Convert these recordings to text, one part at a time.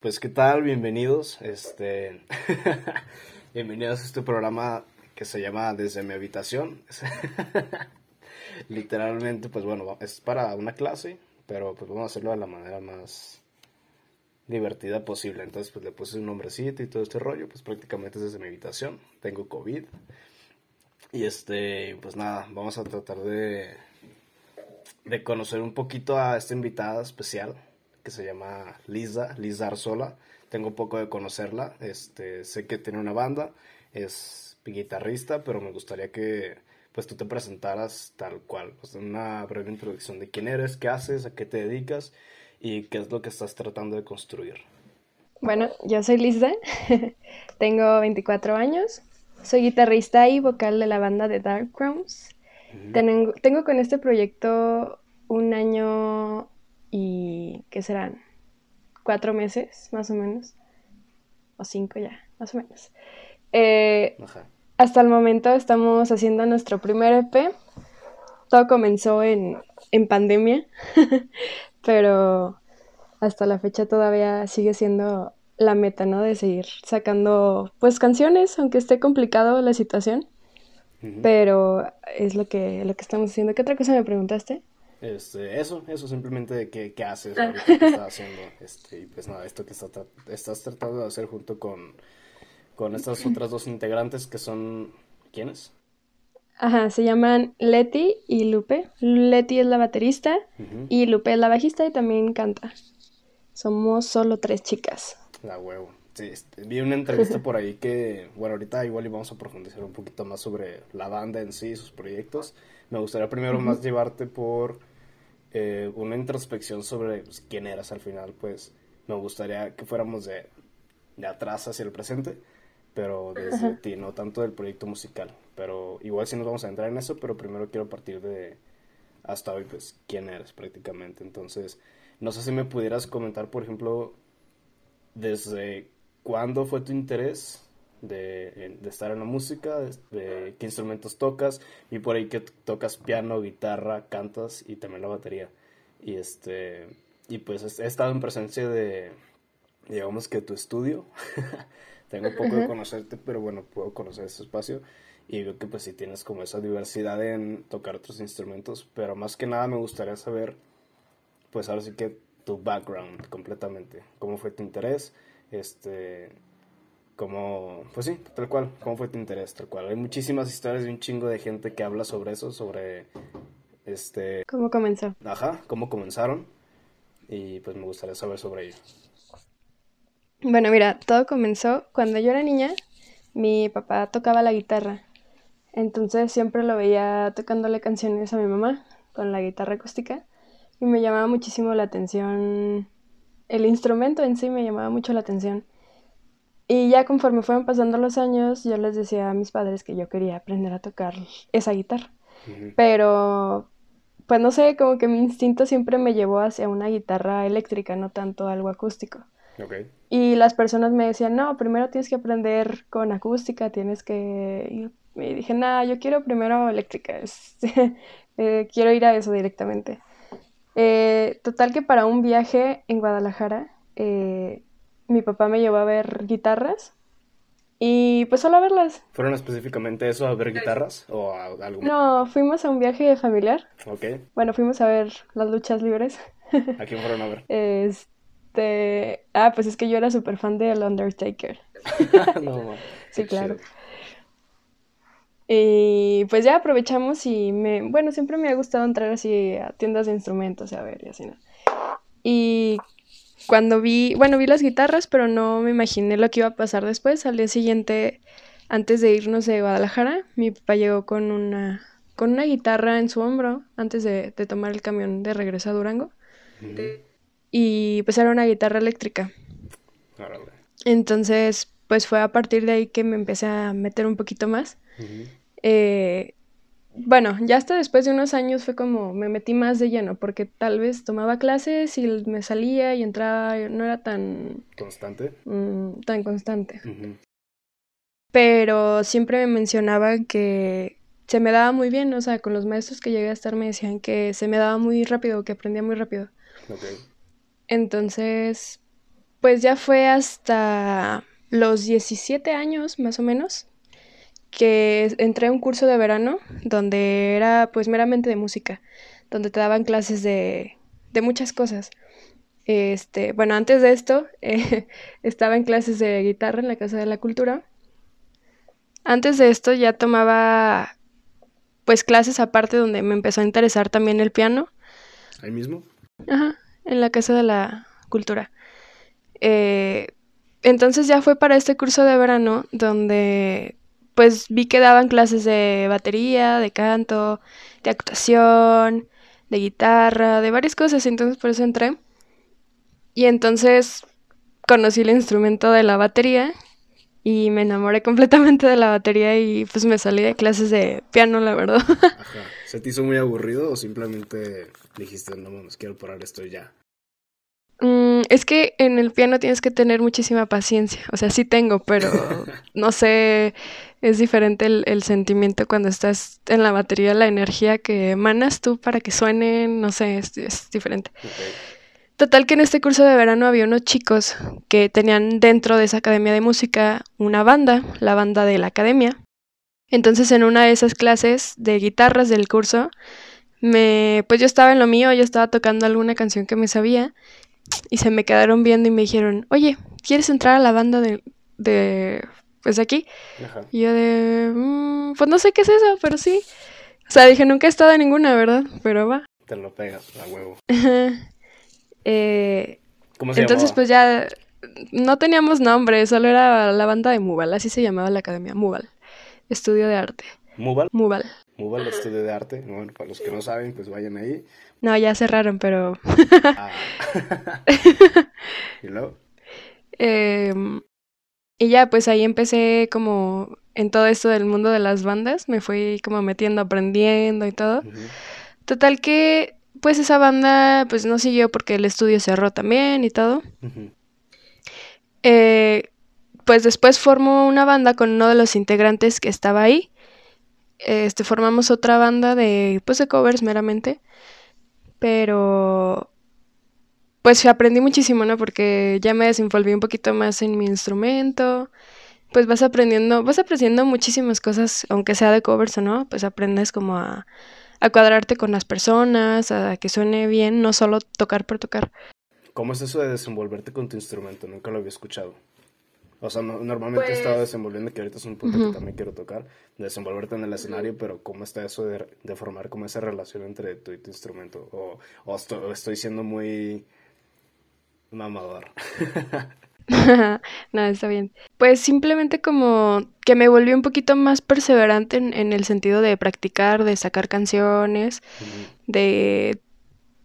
Pues qué tal, bienvenidos. Este bienvenidos a este programa que se llama Desde mi habitación. Literalmente, pues bueno, es para una clase, pero pues vamos a hacerlo de la manera más divertida posible. Entonces, pues le puse un nombrecito y todo este rollo, pues prácticamente es desde mi habitación. Tengo COVID. Y este, pues nada, vamos a tratar de de conocer un poquito a esta invitada especial que se llama Lisa, Lisa Arzola. Tengo poco de conocerla, este, sé que tiene una banda, es guitarrista, pero me gustaría que pues tú te presentaras tal cual, pues una breve introducción de quién eres, qué haces, a qué te dedicas y qué es lo que estás tratando de construir. Bueno, yo soy Lisa, tengo 24 años, soy guitarrista y vocal de la banda de Dark Crowns. tengo, tengo con este proyecto un año y ¿qué serán? Cuatro meses, más o menos. O cinco ya, más o menos. Eh, hasta el momento estamos haciendo nuestro primer EP. Todo comenzó en, en pandemia, pero hasta la fecha todavía sigue siendo la meta, ¿no? De seguir sacando, pues, canciones, aunque esté complicado la situación. Pero es lo que, lo que estamos haciendo. ¿Qué otra cosa me preguntaste? Este, eso, eso simplemente qué, qué haces, qué estás haciendo, este, y pues nada, esto que estás tratando de hacer junto con, con estas otras dos integrantes que son, ¿quiénes? Ajá, se llaman Leti y Lupe. Leti es la baterista y Lupe es la bajista y también canta. Somos solo tres chicas. La huevo. Sí, este, vi una entrevista por ahí que, bueno, ahorita igual vamos a profundizar un poquito más sobre la banda en sí, sus proyectos. Me gustaría primero más llevarte por eh, una introspección sobre pues, quién eras al final, pues me gustaría que fuéramos de, de atrás hacia el presente, pero desde ti, no tanto del proyecto musical. Pero igual si nos vamos a entrar en eso, pero primero quiero partir de hasta hoy, pues, quién eres prácticamente. Entonces, no sé si me pudieras comentar, por ejemplo, desde cuándo fue tu interés de, estar en la música, de, qué instrumentos tocas, y por ahí que tocas piano, guitarra, cantas y también la batería. Y este y pues he estado en presencia de digamos que tu estudio. Tengo poco de conocerte, pero bueno, puedo conocer ese espacio y veo que pues sí tienes como esa diversidad en tocar otros instrumentos, pero más que nada me gustaría saber pues ahora sí que tu background completamente, cómo fue tu interés, este como, pues sí, tal cual, cómo fue tu interés, tal cual. Hay muchísimas historias de un chingo de gente que habla sobre eso, sobre, este... ¿Cómo comenzó? Ajá, cómo comenzaron, y pues me gustaría saber sobre ello. Bueno, mira, todo comenzó cuando yo era niña, mi papá tocaba la guitarra, entonces siempre lo veía tocándole canciones a mi mamá con la guitarra acústica, y me llamaba muchísimo la atención, el instrumento en sí me llamaba mucho la atención. Y ya conforme fueron pasando los años, yo les decía a mis padres que yo quería aprender a tocar esa guitarra. Pero, pues no sé, como que mi instinto siempre me llevó hacia una guitarra eléctrica, no tanto algo acústico. Y las personas me decían, no, primero tienes que aprender con acústica, tienes que... Y dije, nada, yo quiero primero eléctrica, eh, quiero ir a eso directamente. Eh, total que para un viaje en Guadalajara, eh, mi papá me llevó a ver guitarras y pues solo a verlas. ¿Fueron específicamente eso, a ver guitarras o a algo No, fuimos a un viaje familiar. Ok. Bueno, fuimos a ver las luchas libres. ¿A quién fueron a ver? Este... Ah, pues es que yo era súper fan del Undertaker. no, Sí, claro. Y pues ya aprovechamos y me... Bueno, siempre me ha gustado entrar así a tiendas de instrumentos, a ver, y así, ¿no? Y cuando vi, bueno, vi las guitarras, pero no me imaginé lo que iba a pasar después. Al día siguiente, antes de irnos de Guadalajara, mi papá llegó con una, con una guitarra en su hombro antes de, tomar el camión de regreso a Durango. Y pues era una guitarra eléctrica. Entonces, pues fue a partir de ahí que me empecé a meter un poquito más. eh, bueno, ya hasta después de unos años fue como me metí más de lleno, porque tal vez tomaba clases y me salía y entraba, no era tan... Constante. Mm, tan constante. Pero siempre me mencionaban que se me daba muy bien, o sea, con los maestros que llegué a estar me decían que se me daba muy rápido, que aprendía muy rápido. Okay. Entonces, pues ya fue hasta los 17 años más o menos que entré a un curso de verano donde era pues meramente de música, donde te daban clases de, de muchas cosas. Este, bueno, antes de esto eh, estaba en clases de guitarra en la Casa de la Cultura. Antes de esto ya tomaba pues clases aparte donde me empezó a interesar también el piano. ¿Ahí mismo? Ajá, en la Casa de la Cultura. Eh, entonces ya fue para este curso de verano donde pues vi que daban clases de batería, de canto, de actuación, de guitarra, de varias cosas, entonces por eso entré. Y entonces conocí el instrumento de la batería y me enamoré completamente de la batería y pues me salí de clases de piano, la verdad. Ajá. ¿Se te hizo muy aburrido o simplemente dijiste, no mames, quiero parar esto ya? Mm, es que en el piano tienes que tener muchísima paciencia. O sea, sí tengo, pero no sé, es diferente el, sentimiento cuando estás en la batería, la energía que emanas tú para que suene, no sé, es, diferente. Total que en este curso de verano había unos chicos que tenían dentro de esa academia de música una banda, la banda de la academia. Entonces en una de esas clases de guitarras del curso, me, pues yo estaba en lo mío, yo estaba tocando alguna canción que me sabía y se me quedaron viendo y me dijeron, oye, ¿quieres entrar a la banda de, de pues aquí? Y yo de, mm, pues no sé qué es eso, pero sí. O sea, dije, nunca he estado en ninguna, ¿verdad? Pero va. Te lo pegas a huevo. eh, ¿Cómo se entonces, pues ya no teníamos nombre, solo era la banda de Mubal, así se llamaba la academia, Mubal, estudio de arte. ¿Mubal? Mubal. Mubal, estudio de arte. Bueno, para los que no saben, pues vayan ahí. No, ya cerraron, pero... Ah. ¿Y luego? Em, y ya, pues ahí empecé como en todo esto del mundo de las bandas, me fui como metiendo, aprendiendo y todo. Total que, pues esa banda, pues no siguió porque el estudio cerró también y todo. Eh, pues después formó una banda con uno de los integrantes que estaba ahí. Este, formamos otra banda de, pues de covers meramente. Pero pues aprendí muchísimo, ¿no? Porque ya me desenvolví un poquito más en mi instrumento. Pues vas aprendiendo, vas aprendiendo muchísimas cosas, aunque sea de covers o no, pues aprendes como a, a cuadrarte con las personas, a que suene bien, no solo tocar por tocar. ¿Cómo es eso de desenvolverte con tu instrumento? Nunca lo había escuchado. O sea, normalmente he estado pues desenvolviendo, que ahorita es un punto que también quiero tocar, desenvolverte en el escenario, pero ¿cómo está eso de, de, formar como esa relación entre tú y tu instrumento? ¿O, o estoy, siendo muy mamador? no, está bien. Pues simplemente como que me volví un poquito más perseverante en, el sentido de practicar, de sacar canciones, de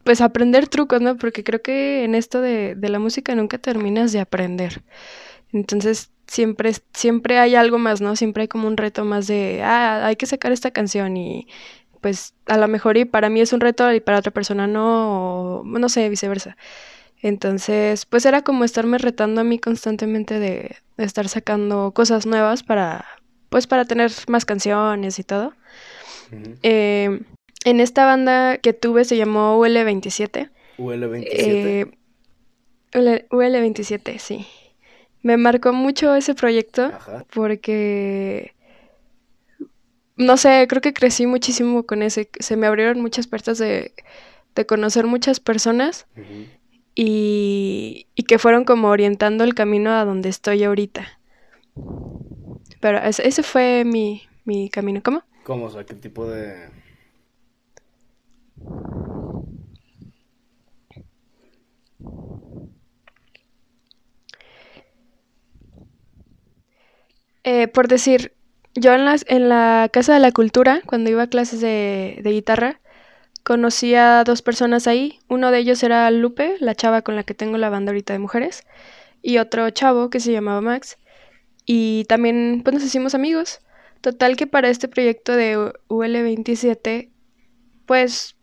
pues aprender trucos, ¿no? Porque creo que en esto de, de la música nunca terminas de aprender. Entonces siempre, siempre hay algo más, ¿no? Siempre hay como un reto más de, ah, hay que sacar esta canción y pues a lo mejor y para mí es un reto y para otra persona no, o no sé, viceversa. Entonces, pues era como estarme retando a mí constantemente de, estar sacando cosas nuevas para, pues para tener más canciones y todo. Eh, en esta banda que tuve se llamó UL27. UL27. Eh, UL27, sí. Me marcó mucho ese proyecto porque, no sé, creo que crecí muchísimo con ese. Se me abrieron muchas puertas de, conocer muchas personas y, y, que fueron como orientando el camino a donde estoy ahorita. Pero ese, ese fue mi, mi camino. ¿Cómo? ¿Cómo? O sea, ¿qué tipo de, Eh, por decir, yo en, las, en la Casa de la Cultura, cuando iba a clases de, de guitarra, conocí a dos personas ahí. Uno de ellos era Lupe, la chava con la que tengo la banda ahorita de mujeres, y otro chavo que se llamaba Max. Y también pues nos hicimos amigos. Total que para este proyecto de UL27, pues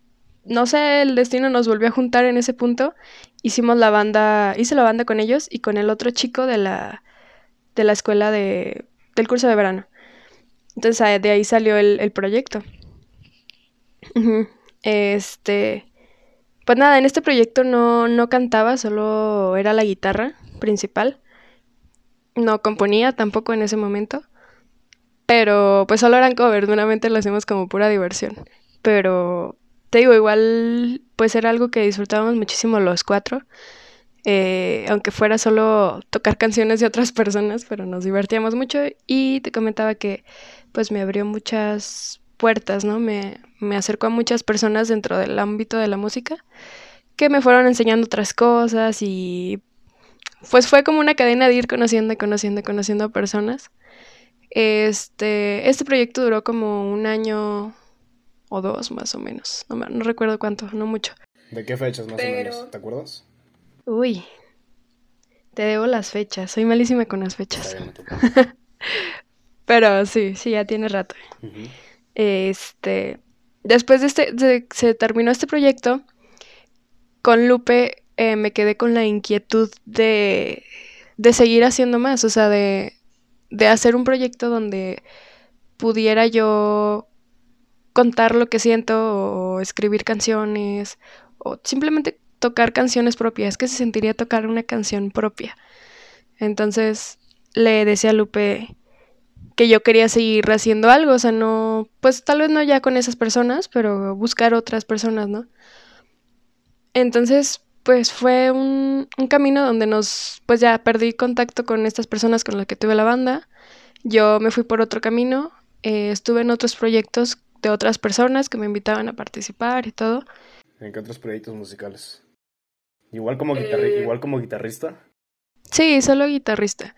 no sé, el destino nos volvió a juntar en ese punto. Hicimos la banda, hice la banda con ellos y con el otro chico de la, de la escuela de, del curso de verano. Entonces de ahí salió el, proyecto. Este, pues nada, en este proyecto no, no cantaba, solo era la guitarra, principal. No componía tampoco en ese momento. Pero pues solo eran covers, lo hacemos como pura diversión. Pero te digo, igual pues era algo que disfrutábamos muchísimo los cuatro. Eh, aunque fuera solo tocar canciones de otras personas, pero nos divertíamos mucho y te comentaba que pues me abrió muchas puertas, ¿no? Me, me acercó a muchas personas dentro del ámbito de la música que me fueron enseñando otras cosas y pues fue como una cadena de ir conociendo, conociendo, conociendo personas. Este, este proyecto duró como un año o dos más o menos, no, no recuerdo cuánto, no mucho. ¿De qué fechas más o menos? ¿Te acuerdas? Uy, te debo las fechas, soy malísima con las fechas. Pero sí, sí, ya tiene rato. Este, después de este, se terminó este proyecto, con Lupe eh, me quedé con la inquietud de, de seguir haciendo más, o sea, de, de hacer un proyecto donde pudiera yo contar lo que siento o escribir canciones o simplemente tocar canciones propias, que se sentiría tocar una canción propia. Entonces le decía a Lupe que yo quería seguir haciendo algo, o sea, no, pues tal vez no ya con esas personas, pero buscar otras personas, ¿no? Entonces, pues fue un, camino donde nos, pues ya perdí contacto con estas personas con las que tuve la banda. Yo me fui por otro camino, eh, estuve en otros proyectos de otras personas que me invitaban a participar y todo. ¿En qué otros proyectos musicales? Igual como, eh, igual como guitarrista. Sí, solo guitarrista.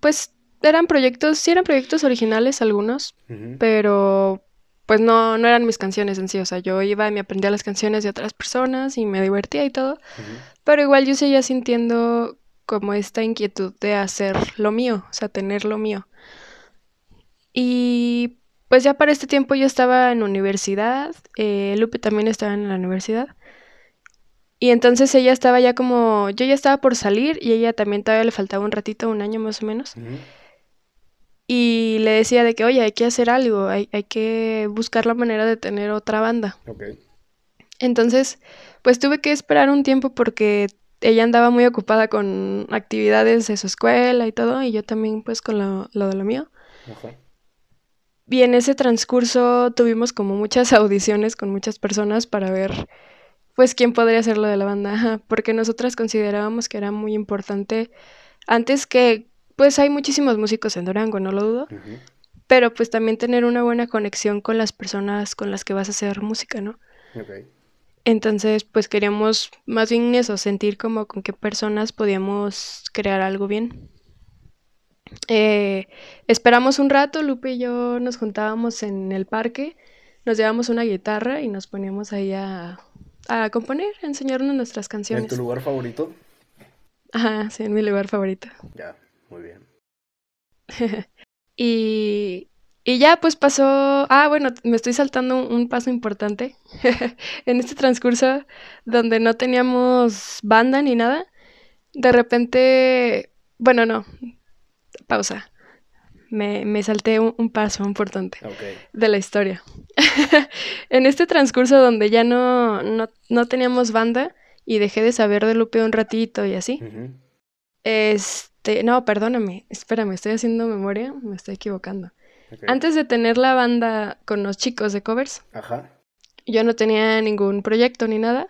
Pues eran proyectos, sí eran proyectos originales algunos, pero pues no, no eran mis canciones en sí, o sea, yo iba y me aprendía las canciones de otras personas y me divertía y todo, pero igual yo seguía sintiendo como esta inquietud de hacer lo mío, o sea, tener lo mío. Y pues ya para este tiempo yo estaba en universidad, eh, Lupe también estaba en la universidad. Y entonces ella estaba ya como, yo ya estaba por salir y ella también todavía le faltaba un ratito, un año más o menos y le decía de que, oye, hay que hacer algo, hay, hay que buscar la manera de tener otra banda. Entonces, pues tuve que esperar un tiempo porque ella andaba muy ocupada con actividades de su escuela y todo, y yo también pues con lo, de lo mío. Y en ese transcurso tuvimos como muchas audiciones con muchas personas para ver pues quién podría ser lo de la banda, porque nosotras considerábamos que era muy importante antes que pues hay muchísimos músicos en Durango, no lo dudo. Pero pues también tener una buena conexión con las personas con las que vas a hacer música, ¿no? Entonces, pues queríamos más bien eso, sentir como con qué personas podíamos crear algo bien. Eh, esperamos un rato, Lupe y yo nos juntábamos en el parque, nos llevamos una guitarra y nos poníamos ahí a, a componer, a enseñarnos nuestras canciones. ¿En tu lugar favorito? Ajá, sí, en mi lugar favorito. Ya. Muy bien. y, y ya pues pasó, ah bueno, me estoy saltando un, paso importante en este transcurso donde no teníamos banda ni nada. De repente, bueno, no, pausa. Me, me salté un, paso importante de la historia. en este transcurso donde ya no, no, teníamos banda y dejé de saber de Lupe un ratito y así, es, este, no, perdóname, espérame, estoy haciendo memoria, me estoy equivocando. Antes de tener la banda con los chicos de covers, yo no tenía ningún proyecto ni nada.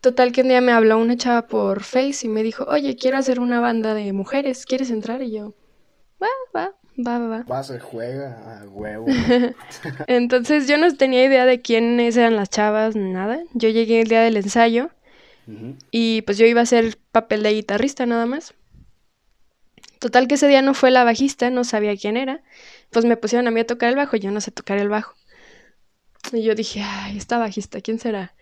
Total que un día me habló una chava por Face y me dijo, oye, quiero hacer una banda de mujeres, ¿quieres entrar? Y yo, va, va, va, va, va. Va, se juega a huevo. Entonces yo no tenía idea de quiénes eran las chavas, nada. Yo llegué el día del ensayo y pues yo iba a hacer papel de guitarrista nada más. Total que ese día no fue la bajista, no sabía quién era. Pues me pusieron a mí a tocar el bajo, yo no sé tocar el bajo. Y yo dije, ay, esta bajista, ¿quién será?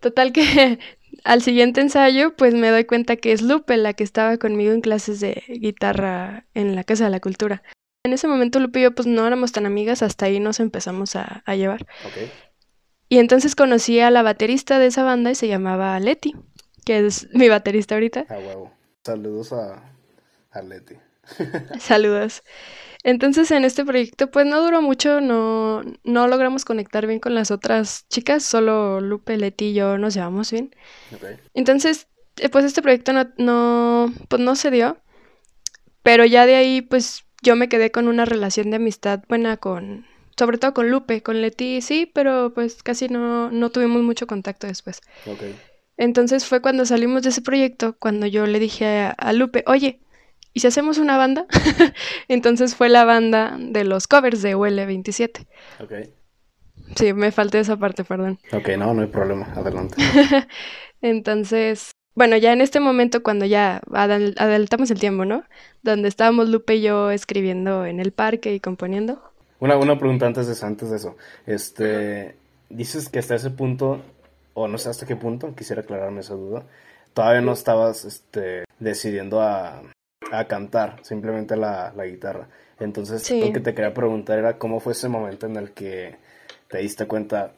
Total que al siguiente ensayo, pues me doy cuenta que es Lupe la que estaba conmigo en clases de guitarra en la Casa de la Cultura. En ese momento Lupe y yo pues no éramos tan amigas, hasta ahí nos empezamos a, llevar. Y entonces conocí a la baterista de esa banda y se llamaba Leti, que es mi baterista ahorita. Ah, huevo. Saludos a, Arleti. Saludos. Entonces en este proyecto pues no duró mucho, no, no logramos conectar bien con las otras chicas, solo Lupe, Leti y yo nos llevamos bien. Entonces eh, pues este proyecto no, no, pues no se dio, pero ya de ahí pues yo me quedé con una relación de amistad buena con, sobre todo con Lupe, con Leti sí, pero pues casi no, no tuvimos mucho contacto después. Entonces fue cuando salimos de ese proyecto, cuando yo le dije a, Lupe, oye, ¿y si hacemos una banda? Entonces fue la banda de los covers de UL27. Ok. Sí, me falté esa parte, perdón. Ok, no, no hay problema, adelante. Entonces, bueno, ya en este momento cuando ya adelantamos el tiempo, ¿no? Donde estábamos Lupe y yo escribiendo en el parque y componiendo. Una, una pregunta antes de, antes de eso. Este, dices que hasta ese punto, o no sé hasta qué punto, quisiera aclararme esa duda, todavía no estabas este, decidiendo a, a cantar, simplemente la, la guitarra. Entonces, lo que te quería preguntar era cómo fue ese momento en el que te diste cuenta,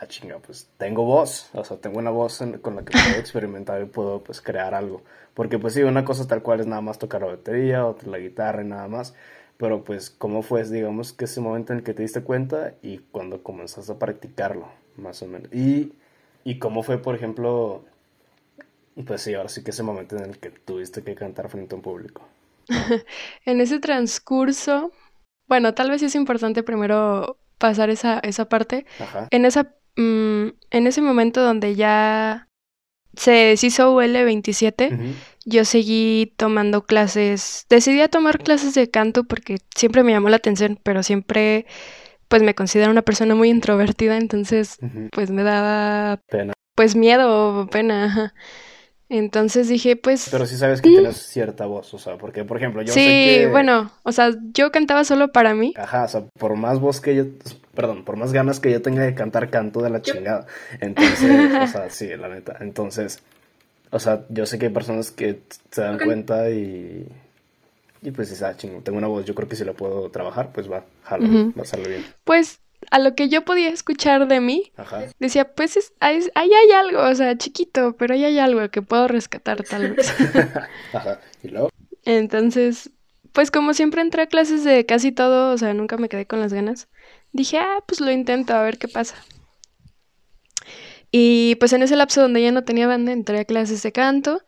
ah, chinga, pues tengo voz, o sea, tengo una voz con la que puedo experimentar y puedo pues crear algo. Porque pues sí, una cosa tal cual es nada más tocar la batería, otra la guitarra y nada más. Pero pues, ¿cómo fue, digamos, que ese momento en el que te diste cuenta y cuando comenzaste a practicarlo, más o menos? Y, y cómo fue, por ejemplo, pues sí, ahora sí que ese momento en el que tuviste que cantar frente a un público. en ese transcurso, bueno, tal vez es importante primero pasar esa, esa parte. En esa mm, en ese momento donde ya se deshizo UL27, yo seguí tomando clases, decidí a tomar clases de canto porque siempre me llamó la atención, pero siempre pues me considero una persona muy introvertida, entonces pues me daba pena. Pues miedo o pena. Entonces dije, pues... Pero sí sabes que tienes cierta voz, o sea, porque, por ejemplo, yo sí, sé que... bueno, o sea, yo cantaba solo para mí. Ajá, o sea, por más voz que yo... Perdón, por más ganas que yo tenga de cantar, canto de la chingada. Entonces, o sea, sí, la neta. Entonces, o sea, yo sé que hay personas que se dan cuenta y... Y pues, esa chingo, tengo una voz, yo creo que si la puedo trabajar, pues va, jalo, va a salir bien. Pues a lo que yo podía escuchar de mí, decía, pues es, ahí, hay algo, o sea, chiquito, pero ahí hay algo que puedo rescatar tal vez. Ajá. ¿Y luego? Entonces, pues como siempre entré a clases de casi todo, o sea, nunca me quedé con las ganas, dije, ah, pues lo intento, a ver qué pasa. Y pues en ese lapso donde ya no tenía banda, entré a clases de canto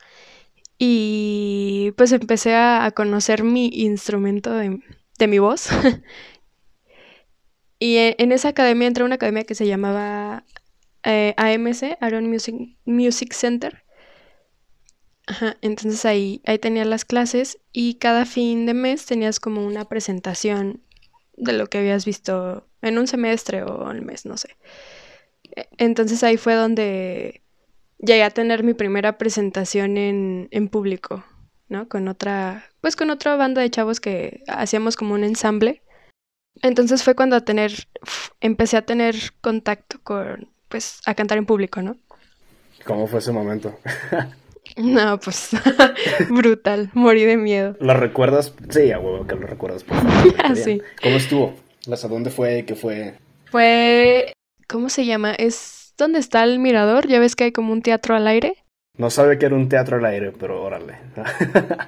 y pues empecé a, conocer mi instrumento de, de mi voz. Y e, en esa academia entré a una academia que se llamaba eh, AMC, Aaron Music, Music Center. Ajá, entonces ahí, ahí tenías las clases y cada fin de mes tenías como una presentación de lo que habías visto en un semestre o el mes, no sé. E, entonces ahí fue donde llegué a tener mi primera presentación en, en público, ¿no? Con otra, pues con otra banda de chavos que hacíamos como un ensamble entonces fue cuando a tener, empecé a tener contacto con, pues, a cantar en público, ¿no? ¿Cómo fue ese momento? no, pues, brutal, morí de miedo. ¿Lo recuerdas? Sí, a huevo que lo recuerdas. Por sí. ¿Cómo estuvo? ¿A dónde fue? ¿Qué fue? Fue, ¿cómo se llama? Es donde está el mirador, ya ves que hay como un teatro al aire. No sabe que era un teatro al aire, pero órale.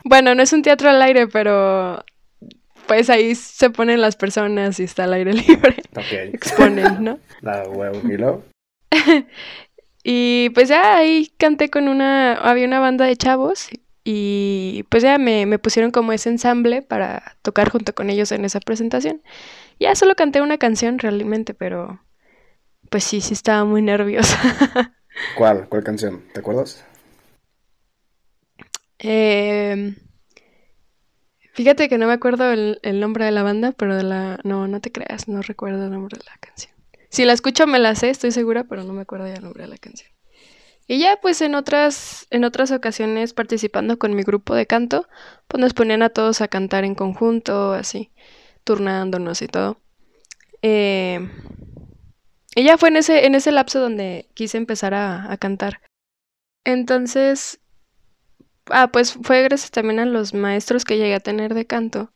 bueno, no es un teatro al aire, pero pues ahí se ponen las personas y está al aire libre. Exponen, ¿no? La huevo, y pues ya ahí canté con una, había una banda de chavos y pues ya me, me, pusieron como ese ensamble para tocar junto con ellos en esa presentación. Ya solo canté una canción realmente, pero pues sí, sí estaba muy nerviosa. ¿Cuál? ¿Cuál canción? ¿Te acuerdas? Eh, Fíjate que no me acuerdo el, nombre de la banda, pero de la... No, no te creas, no recuerdo el nombre de la canción. Si la escucho me la sé, estoy segura, pero no me acuerdo ya el nombre de la canción. Y ya pues en otras, en otras ocasiones participando con mi grupo de canto, pues nos ponían a todos a cantar en conjunto, así, turnándonos y todo. Eh, y ya fue en ese, en ese lapso donde quise empezar a, a cantar. Entonces, Ah, pues fue gracias también a los maestros que llegué a tener de canto,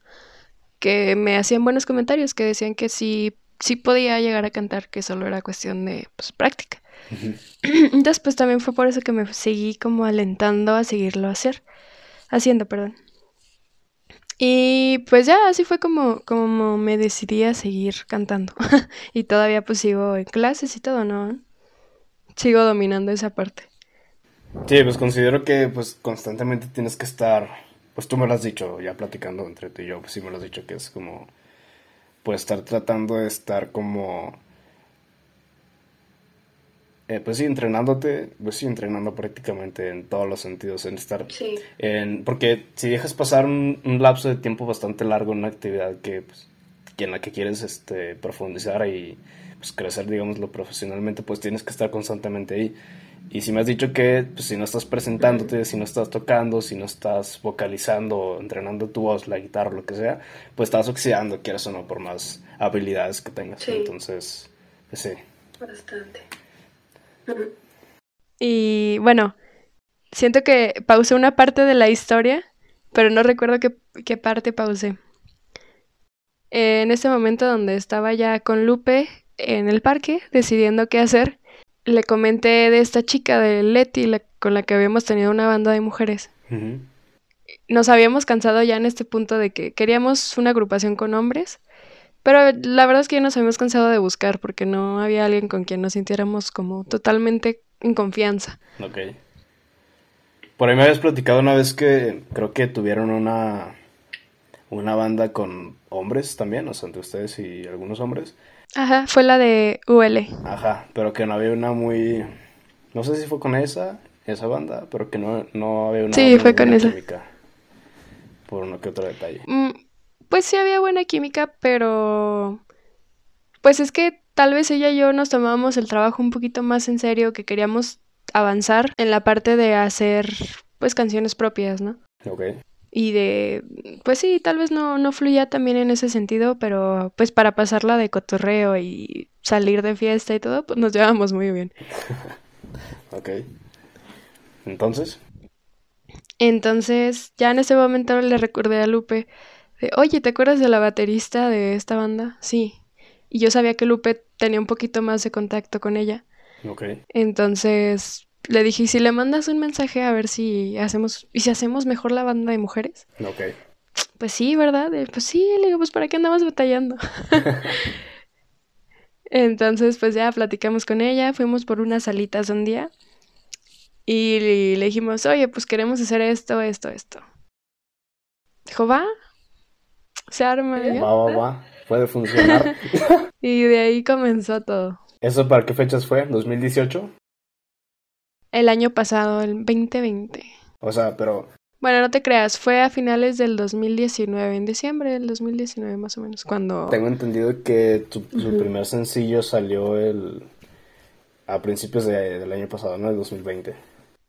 que me hacían buenos comentarios, que decían que sí, sí podía llegar a cantar, que solo era cuestión de pues, práctica. Entonces, pues también fue por eso que me seguí como alentando a seguirlo hacer, haciendo, perdón. Y pues ya así fue como, como me decidí a seguir cantando. y todavía pues sigo en clases y todo, ¿no? Sigo dominando esa parte. Sí, pues considero que pues constantemente tienes que estar, pues tú me lo has dicho, ya platicando entre tú y yo, pues sí me lo has dicho que es como, pues estar tratando de estar como, eh, pues sí, entrenándote, pues sí, entrenando prácticamente en todos los sentidos, en estar, Sí. en, porque si dejas pasar un, un lapso de tiempo bastante largo en una actividad que, pues, que en la que quieres este, profundizar y pues, crecer, digámoslo, profesionalmente, pues tienes que estar constantemente ahí. Y si me has dicho que pues, si no estás presentándote, si no estás tocando, si no estás vocalizando, entrenando tu voz, la guitarra, lo que sea, pues estás oxidando, quieras o no, por más habilidades que tengas. Sí. Entonces, pues sí. Bastante. Y bueno, siento que pausé una parte de la historia, pero no recuerdo qué, qué parte pausé. Eh, en ese momento donde estaba ya con Lupe en el parque, decidiendo qué hacer, le comenté de esta chica, de Leti, la- con la que habíamos tenido una banda de mujeres. Nos habíamos cansado ya en este punto de que queríamos una agrupación con hombres, pero la verdad es que ya nos habíamos cansado de buscar porque no había alguien con quien nos sintiéramos como totalmente en confianza. Ok. Por ahí me habías platicado una vez que creo que tuvieron una, una banda con hombres también, o sea, entre ustedes y algunos hombres. Ajá, fue la de UL. Ajá, pero que no había una muy... No sé si fue con esa, esa banda, pero que no, no había una Sí, fue con buena esa. química, por uno que otro detalle. Mm, Pues sí había buena química, pero pues es que tal vez ella y yo nos tomábamos el trabajo un poquito más en serio, que queríamos avanzar en la parte de hacer pues canciones propias, ¿no? Ok. Y de, pues sí, tal vez no, no fluía también en ese sentido, pero pues para pasarla de cotorreo y salir de fiesta y todo, pues nos llevábamos muy bien. Ok. Entonces, Entonces, ya en ese momento le recordé a Lupe de, oye, ¿te acuerdas de la baterista de esta banda? Sí. Y yo sabía que Lupe tenía un poquito más de contacto con ella. ok. Entonces le dije, ¿y si le mandas un mensaje a ver si hacemos, y si hacemos mejor la banda de mujeres? Ok. Pues sí, ¿verdad? Pues sí, le digo, pues ¿para qué andamos batallando? Entonces, pues ya platicamos con ella, fuimos por unas salitas un día y le dijimos, oye, pues queremos hacer esto, esto, esto. Dijo, va, se arma. Va, va, va. Puede funcionar. Y de ahí comenzó todo. ¿Eso para qué fechas fue? ¿2018? El año pasado, el 2020. O sea, pero... Bueno, no te creas, fue a finales del 2019, en diciembre del 2019 más o menos, cuando... Tengo entendido que tu, su primer sencillo salió el... A principios de- del año pasado, ¿no? El 2020.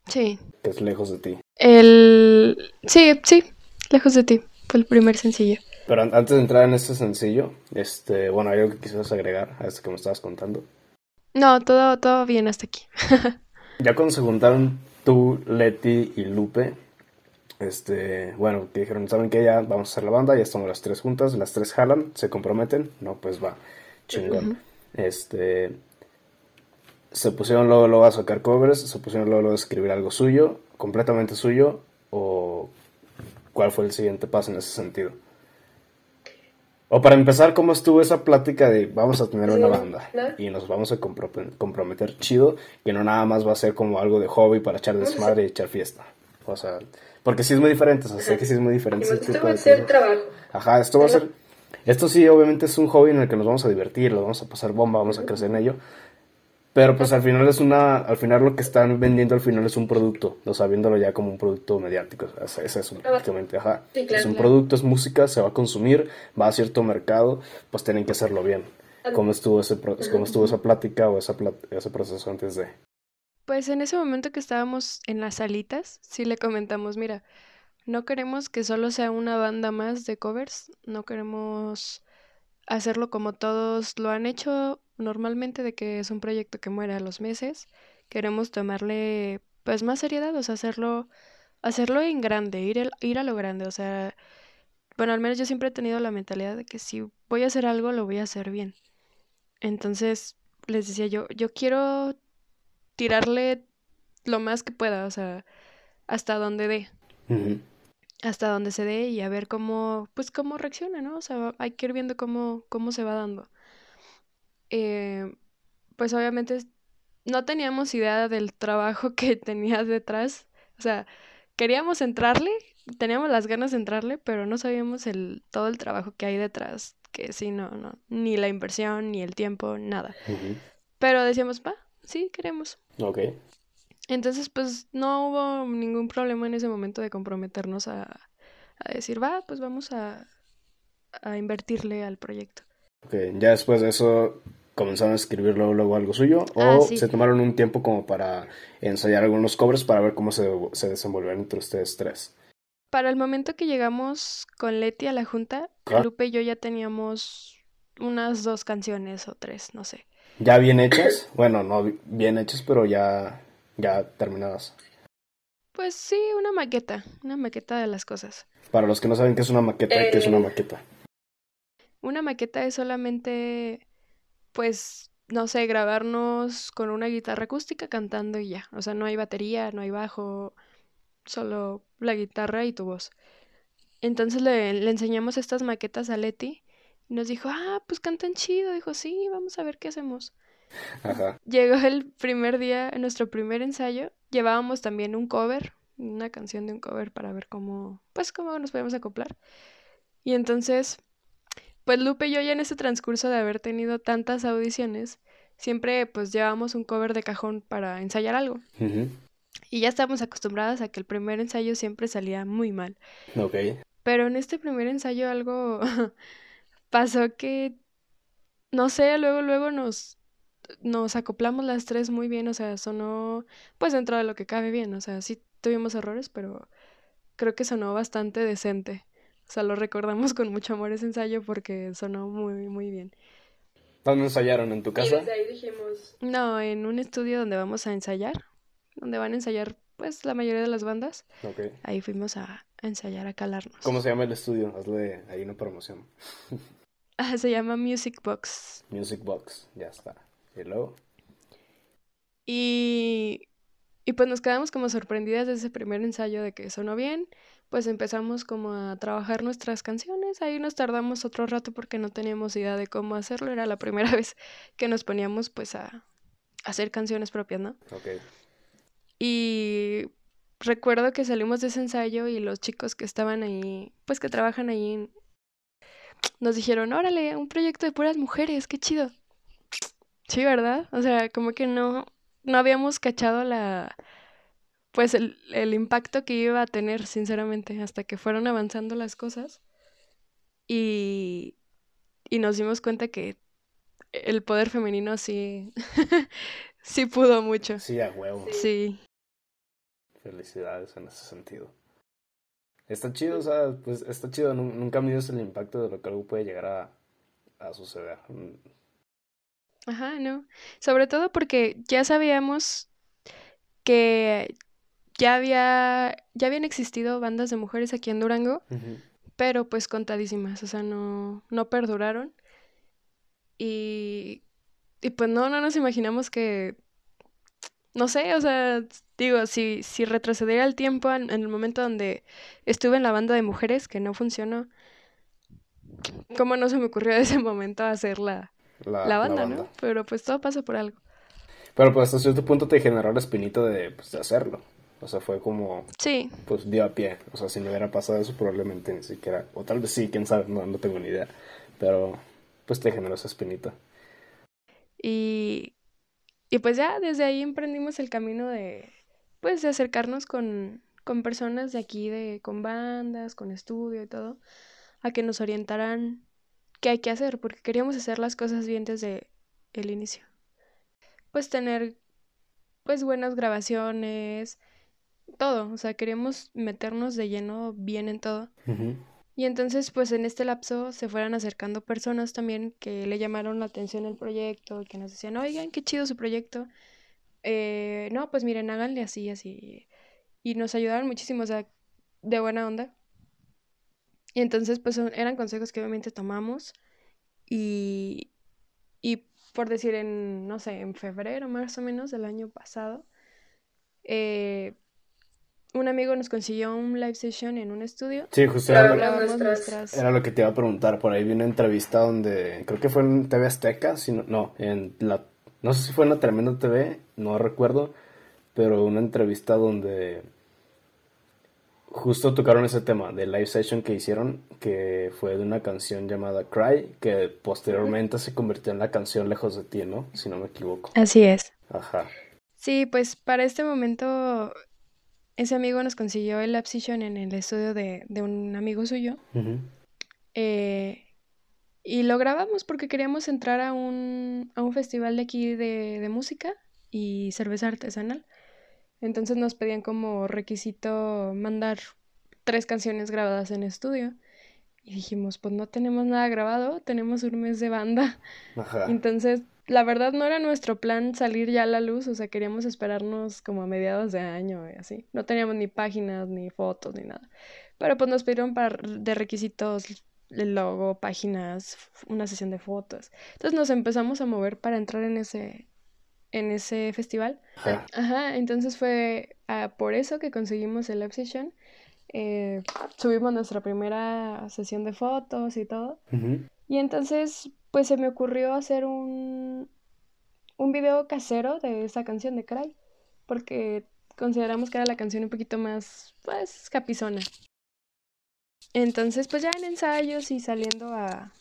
Sí. Que es lejos de ti. El... Sí, sí, lejos de ti, fue el primer sencillo. Pero an- antes de entrar en este sencillo, este, bueno, hay algo que quisieras agregar a esto que me estabas contando. No, todo, todo bien hasta aquí. Ya cuando se juntaron tú, Leti y Lupe, este, bueno, que dijeron, ¿saben qué? Ya vamos a hacer la banda, ya estamos las tres juntas, las tres jalan, se comprometen, no, pues va, chingón. Este, se pusieron luego, luego a sacar covers, se pusieron luego, luego a escribir algo suyo, completamente suyo, o cuál fue el siguiente paso en ese sentido. O para empezar, ¿cómo estuvo esa plática de vamos a tener una banda y nos vamos a compro- comprometer chido, que no nada más va a ser como algo de hobby para echar desmadre y echar fiesta? O sea, porque sí es muy diferente, o sea, sé que sí es muy diferente ese Esto tipo va a ser trabajo. Ajá, esto va a ser. Esto sí, obviamente es un hobby en el que nos vamos a divertir, lo vamos a pasar bomba, vamos a crecer en ello. Pero pues al final es una. Al final lo que están vendiendo al final es un producto, o sea, viéndolo ya como un producto mediático. o sea, es eso, prácticamente, ajá. Sí, claro, es un claro. producto, es música, se va a consumir, va a cierto mercado, pues tienen que hacerlo bien. ¿Cómo estuvo, ese, pro- cómo estuvo esa plática o esa ese proceso antes de.? Pues en ese momento que estábamos en las salitas, sí le comentamos, mira, no queremos que solo sea una banda más de covers, no queremos hacerlo como todos lo han hecho normalmente, de que es un proyecto que muere a los meses. Queremos tomarle pues más seriedad, o sea, hacerlo, hacerlo en grande, ir, el- ir a lo grande, o sea, bueno, al menos yo siempre he tenido la mentalidad de que si voy a hacer algo, lo voy a hacer bien. Entonces, les decía yo, yo quiero tirarle lo más que pueda, o sea, hasta donde dé, hasta donde se dé y a ver cómo, pues cómo reacciona, ¿no? O sea, hay que ir viendo cómo, cómo se va dando. Eh, pues obviamente no teníamos idea del trabajo que tenía detrás. O sea, queríamos entrarle, teníamos las ganas de entrarle, pero no sabíamos el, todo el trabajo que hay detrás. Que sí, no, no, ni la inversión, ni el tiempo, nada. Pero decíamos, va, sí, queremos. Ok. Entonces, pues no hubo ningún problema en ese momento de comprometernos a, a decir, va, pues vamos a, a invertirle al proyecto. Ok, ya después de eso comenzaron a escribir luego, luego algo suyo o Ah, sí. se tomaron un tiempo como para ensayar algunos covers para ver cómo se, se desenvolvían entre ustedes tres. Para el momento que llegamos con Leti a la junta, Ah. Lupe y yo ya teníamos unas dos canciones o tres, no sé. ¿Ya bien hechas? Bueno, no bi- bien hechas, pero ya, ya terminadas. Pues sí, una maqueta, una maqueta de las cosas. Para los que no saben qué es una maqueta, ¿qué es una maqueta? Una maqueta es solamente, pues, no sé, grabarnos con una guitarra acústica cantando y ya. O sea, no hay batería, no hay bajo, solo la guitarra y tu voz. Entonces le, le enseñamos estas maquetas a Leti y nos dijo, ah, pues cantan chido. Dijo, sí, vamos a ver qué hacemos. Ajá. Llegó el primer día, nuestro primer ensayo, llevábamos también un cover, una canción de un cover para ver cómo, pues cómo nos podemos acoplar. Y entonces, pues Lupe y yo ya en ese transcurso de haber tenido tantas audiciones, siempre pues llevábamos un cover de cajón para ensayar algo. Y ya estábamos acostumbradas a que el primer ensayo siempre salía muy mal. Ok. Pero en este primer ensayo algo pasó que, no sé, luego, luego nos, nos acoplamos las tres muy bien, o sea, sonó, pues dentro de lo que cabe bien, o sea, sí tuvimos errores, pero creo que sonó bastante decente. O sea, lo recordamos con mucho amor ese ensayo porque sonó muy, muy bien. ¿Dónde ensayaron? ¿En tu casa? ahí dijimos... No, en un estudio donde vamos a ensayar, donde van a ensayar, pues, la mayoría de las bandas. Ok. Ahí fuimos a, a ensayar, a calarnos. ¿Cómo se llama el estudio? Hazle ahí una promoción. Ah, se llama Music Box. Music Box. Ya está. Y luego. Y, y pues nos quedamos como sorprendidas de ese primer ensayo de que sonó bien. Pues empezamos como a trabajar nuestras canciones. Ahí nos tardamos otro rato porque no teníamos idea de cómo hacerlo. Era la primera vez que nos poníamos pues a, a hacer canciones propias, ¿no? Ok. Y recuerdo que salimos de ese ensayo y los chicos que estaban ahí, pues que trabajan ahí, nos dijeron, órale, un proyecto de puras mujeres, qué chido. Sí, ¿verdad? O sea, como que no, no habíamos cachado la, pues el, el impacto que iba a tener, sinceramente, hasta que fueron avanzando las cosas y, y nos dimos cuenta que el poder femenino sí, sí pudo mucho. Sí, a huevo. Sí. Felicidades en ese sentido. Está chido, o sea, pues está chido. nun- Nunca mides el impacto de lo que algo puede llegar a, a suceder. Ajá, no. Sobre todo porque ya sabíamos que ya había, ya habían existido bandas de mujeres aquí en Durango, pero pues contadísimas, o sea, no, no perduraron. Y, y pues no, no nos imaginamos que, no sé, o sea, digo, si, si retrocediera el tiempo en, en el momento donde estuve en la banda de mujeres, que no funcionó, ¿cómo no se me ocurrió en ese momento hacer la, La, la banda, ¿no? Pero pues todo pasa por algo. Pero pues hasta cierto punto te generó la espinita de, pues, de hacerlo. O sea, fue como, Sí, pues dio a pie. O sea, si no hubiera pasado eso, probablemente ni siquiera, o tal vez sí, quién sabe, no, no tengo ni idea. Pero pues te generó esa espinita. y, y pues ya desde ahí emprendimos el camino de, pues, de acercarnos con, con personas de aquí, de, con bandas, con estudio y todo, a que nos orientaran qué hay que hacer, porque queríamos hacer las cosas bien desde el inicio. Pues tener, pues, buenas grabaciones, todo, o sea, queríamos meternos de lleno bien en todo. Y entonces, pues en este lapso se fueran acercando personas también que le llamaron la atención el proyecto que nos decían, oigan, qué chido su proyecto. Eh, no, pues miren, háganle así, así. Y nos ayudaron muchísimo, o sea, de buena onda. Y entonces, pues eran consejos que obviamente tomamos. Y, y por decir, en, no sé, en febrero más o menos del año pasado, eh, un amigo nos consiguió un live session en un estudio. Sí, justo era lo, Grabamos nuestras... era lo que te iba a preguntar. Por ahí vi una entrevista donde, creo que fue en TV Azteca, si no, no, en la no sé si fue en la Tremenda TV, no recuerdo, pero una entrevista donde justo tocaron ese tema de live session que hicieron, que fue de una canción llamada Cry, que posteriormente se convirtió en la canción Lejos de ti, ¿no? Si no me equivoco. Así es. Ajá. Sí, pues para este momento ese amigo nos consiguió el session en el estudio de, un amigo suyo. eh, y lo grabamos porque queríamos entrar a un, a un festival de aquí de, de música y cerveza artesanal. Entonces nos pedían como requisito mandar tres canciones grabadas en estudio. Y dijimos, pues no tenemos nada grabado, tenemos un mes de banda. Ajá. Entonces, la verdad no era nuestro plan salir ya a la luz, o sea, queríamos esperarnos como a mediados de año y así. No teníamos ni páginas, ni fotos, ni nada. Pero pues nos pidieron para, de requisitos el logo, páginas, una sesión de fotos. Entonces nos empezamos a mover para entrar en ese, en ese festival. Ajá, entonces fue por eso que conseguimos el live session. Eh, subimos nuestra primera sesión de fotos y todo. Y entonces, pues se me ocurrió hacer un, un video casero de esa canción de Cry, porque consideramos que era la canción un poquito más, pues, capizona. Entonces, pues ya en ensayos y saliendo a,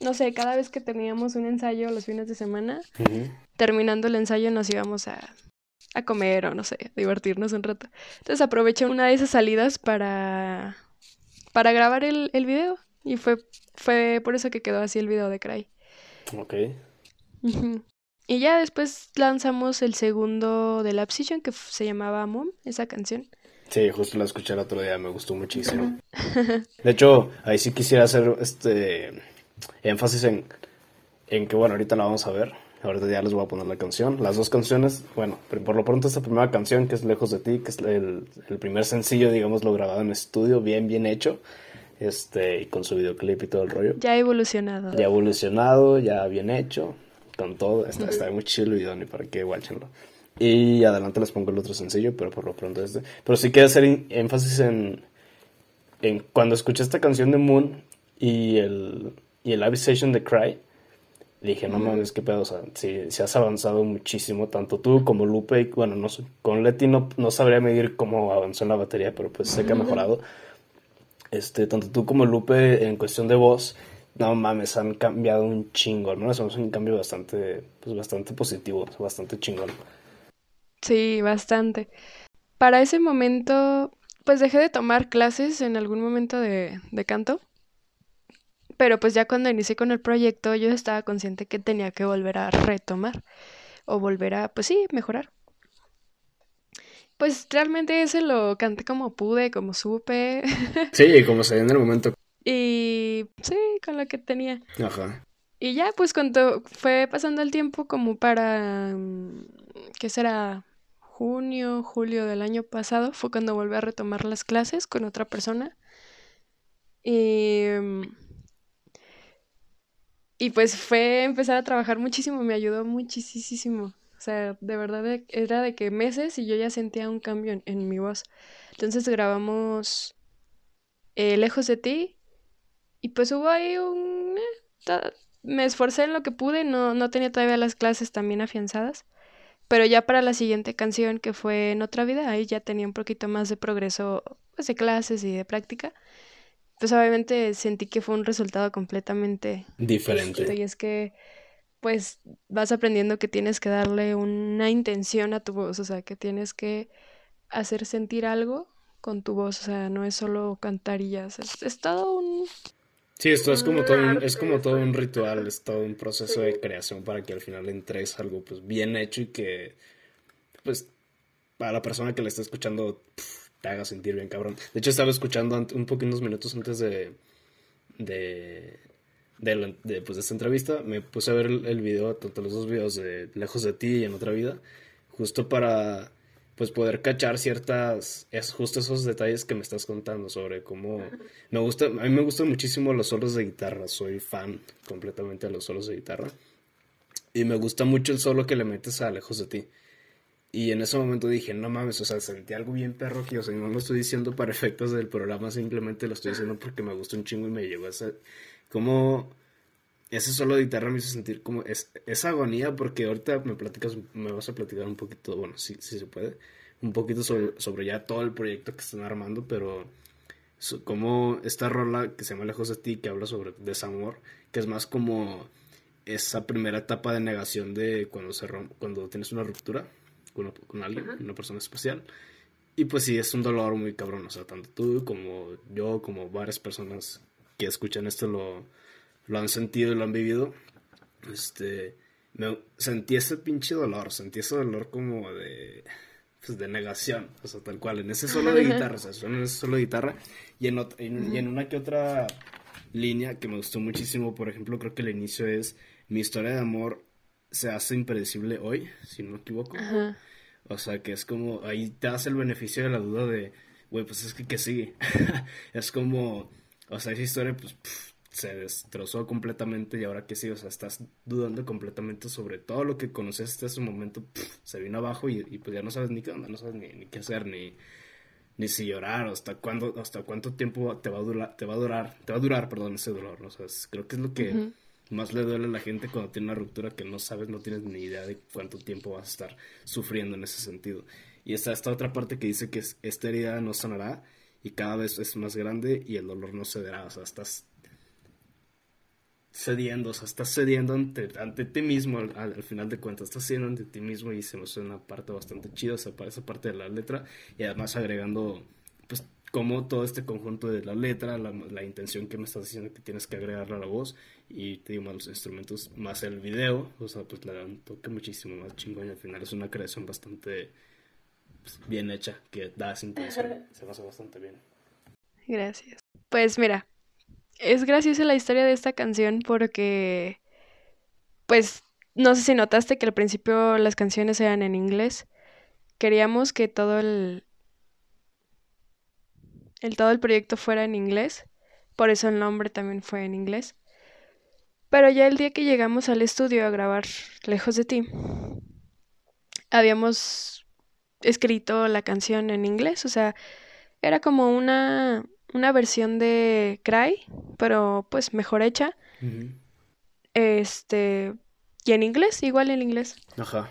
no sé, cada vez que teníamos un ensayo los fines de semana, terminando el ensayo nos íbamos a, a comer o no sé, divertirnos un rato. Entonces aproveché una de esas salidas para, para grabar el, el video y fue, fue por eso que quedó así el video de Cry. Ok. Y ya después lanzamos el segundo de la que se llamaba Mom, esa canción. Sí, justo la escuché el otro día, me gustó muchísimo. De hecho, ahí sí quisiera hacer este énfasis en, en que, bueno, ahorita la vamos a ver. Ahorita ya les voy a poner la canción. Las dos canciones, bueno, por lo pronto esta primera canción que es Lejos de ti, que es el, el primer sencillo, digamos, lo grabado en estudio, bien, bien hecho. Este, y con su videoclip y todo el rollo. Ya evolucionado. Ya evolucionado, ya bien hecho, con todo. Está, está muy chido el video, ni para qué guáchenlo. Y adelante les pongo el otro sencillo, pero por lo pronto este. Pero sí quiero hacer énfasis en, en cuando escuché esta canción de Moon y el, y el session de Cry dije, no mames, qué pedo, o sea, sí, sí, has avanzado muchísimo, tanto tú como Lupe, bueno, no con Leti no, sabría medir cómo avanzó en la batería, pero pues sé que ha mejorado. Este, tanto tú como Lupe en cuestión de voz, no mames, han cambiado un chingo, ¿no? Es un cambio bastante, pues bastante positivo, bastante chingón. Sí, bastante. Para ese momento, pues dejé de tomar clases en algún momento de, de canto pero pues ya cuando inicié con el proyecto yo estaba consciente que tenía que volver a retomar o volver a, pues sí, mejorar. Pues realmente ese lo canté como pude, como supe. Sí, como se en el momento. Y sí, con lo que tenía. Ajá. Y ya, pues cuando fue pasando el tiempo como para, mm, ¿qué será? Junio, julio del año pasado, fue cuando volví a retomar las clases con otra persona. Y mm, y pues fue empezar a trabajar muchísimo, me ayudó muchísimo. O sea, de verdad era de que meses y yo ya sentía un cambio en, mi voz. Entonces grabamos eh, Lejos de ti y pues hubo ahí un... Eh, me esforcé en lo que pude, no, no tenía todavía las clases también afianzadas. Pero ya para la siguiente canción, que fue En otra vida, ahí ya tenía un poquito más de progreso pues, de clases y de práctica pues obviamente sentí que fue un resultado completamente diferente. Y es que pues vas aprendiendo que tienes que darle una intención a tu voz, o sea, que tienes que hacer sentir algo con tu voz, o sea, no es solo cantar y ya, es, todo un... Sí, esto es como, todo un, es como todo un ritual, es todo un proceso de creación para que al final entregues algo pues bien hecho y que pues para la persona que le está escuchando te haga sentir bien, cabrón. De hecho, estaba escuchando un poco unos minutos antes de, de, de, pues, de esta entrevista. Me puse a ver el, video, tanto los dos videos de Lejos de ti y en otra vida, justo para pues poder cachar ciertas, es justo esos detalles que me estás contando sobre cómo me gusta, a mí me gustan muchísimo los solos de guitarra, soy fan completamente de los solos de guitarra y me gusta mucho el solo que le metes a Lejos de ti. Y en ese momento dije, no mames, o sea, sentí algo bien perro que, o sea, no lo estoy diciendo para efectos del programa, simplemente lo estoy diciendo porque me gusta un chingo y me llegó ese... Como ese solo de guitarra me hizo sentir como es, esa agonía, porque ahorita me platicas, me vas a platicar un poquito, bueno, sí, sí se puede, un poquito sobre, sobre ya todo el proyecto que están armando, pero como esta rola que se llama Lejos de ti, que habla sobre desamor, que es más como esa primera etapa de negación de cuando se cuando tienes una ruptura con, con alguien, una persona especial. Y pues sí, es un dolor muy cabrón, o sea, tanto tú como yo, como varias personas que escuchan esto lo, lo han sentido y lo han vivido. Este, me, sentí ese pinche dolor, sentí ese dolor como de, pues de negación, o sea, tal cual, en ese solo de guitarra, o sea, en ese solo de guitarra, y en, y en una que otra línea que me gustó muchísimo, por ejemplo, creo que el inicio es, mi historia de amor se hace impredecible hoy, si no me equivoco. O sea, que es como, ahí te das el beneficio de la duda de, güey, pues es que, que sigue. es como, o sea, esa historia, pues, se destrozó completamente y ahora que sí, o sea, estás dudando completamente sobre todo lo que conoces hasta ese momento, se vino abajo y, pues ya no sabes ni qué onda, no sabes ni, qué hacer, ni, ni si llorar, hasta cuándo, hasta cuánto tiempo te va a durar, te va a durar, te va a durar, perdón, ese dolor, ¿no? o sea, creo que es lo que más le duele a la gente cuando tiene una ruptura que no sabes, no tienes ni idea de cuánto tiempo vas a estar sufriendo en ese sentido. Y está esta otra parte que dice que esta herida no sanará y cada vez es más grande y el dolor no cederá, o sea, estás cediendo, o sea, estás cediendo ante, ante ti mismo al, final de cuentas, estás cediendo ante ti mismo y se me suena una parte bastante chida, o sea, esa parte de la letra y además agregando, pues, como todo este conjunto de la letra, la, la intención que me estás diciendo que tienes que agregarle a la voz y te digo, más los instrumentos, más el video, o sea, pues le dan un toque muchísimo más chingón y al final es una creación bastante pues, bien hecha, que da impresión, se pasa bastante bien. Gracias. Pues mira, es graciosa la historia de esta canción porque, pues, no sé si notaste que al principio las canciones eran en inglés. Queríamos que todo el, el todo el proyecto fuera en inglés, por eso el nombre también fue en inglés. Pero ya el día que llegamos al estudio a grabar Lejos de ti, habíamos escrito la canción en inglés, o sea, era como una una versión de Cry, pero pues mejor hecha. Este, y en inglés, igual en inglés. Ajá.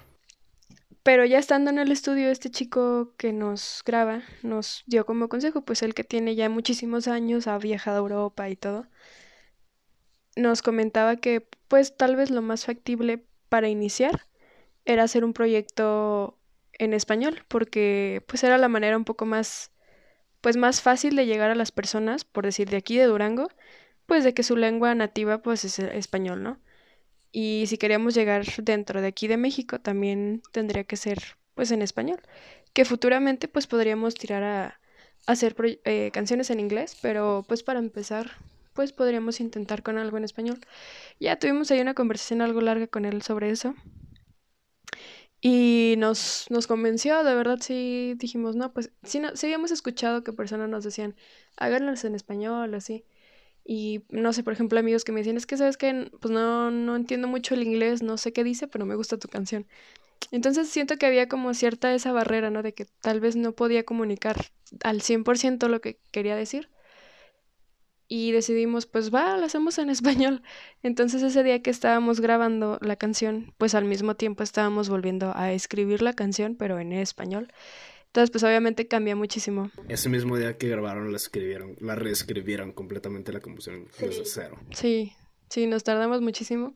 Pero ya estando en el estudio, este chico que nos graba nos dio como consejo, pues el que tiene ya muchísimos años, ha viajado a Europa y todo, nos comentaba que pues tal vez lo más factible para iniciar era hacer un proyecto en español, porque pues era la manera un poco más pues más fácil de llegar a las personas, por decir de aquí de Durango, pues de que su lengua nativa pues es español, ¿no? Y si queríamos llegar dentro de aquí de México también tendría que ser pues en español, que futuramente pues podríamos tirar a, hacer eh, canciones en inglés, pero pues para empezar pues podríamos intentar con algo en español. Ya tuvimos ahí una conversación algo larga con él sobre eso. Y nos, nos convenció, de verdad sí dijimos, no, pues sí, no, sí habíamos escuchado que personas nos decían, háganlas en español, así. Y no sé, por ejemplo, amigos que me decían, es que sabes que pues no, no entiendo mucho el inglés, no sé qué dice, pero me gusta tu canción. Entonces siento que había como cierta esa barrera, ¿no? De que tal vez no podía comunicar al 100% lo que quería decir y decidimos, pues va, lo hacemos en español. Entonces ese día que estábamos grabando la canción, pues al mismo tiempo estábamos volviendo a escribir la canción, pero en español. Entonces, pues obviamente cambia muchísimo. Ese mismo día que grabaron, la escribieron, la reescribieron completamente la composición desde cero. Sí, sí, nos tardamos muchísimo.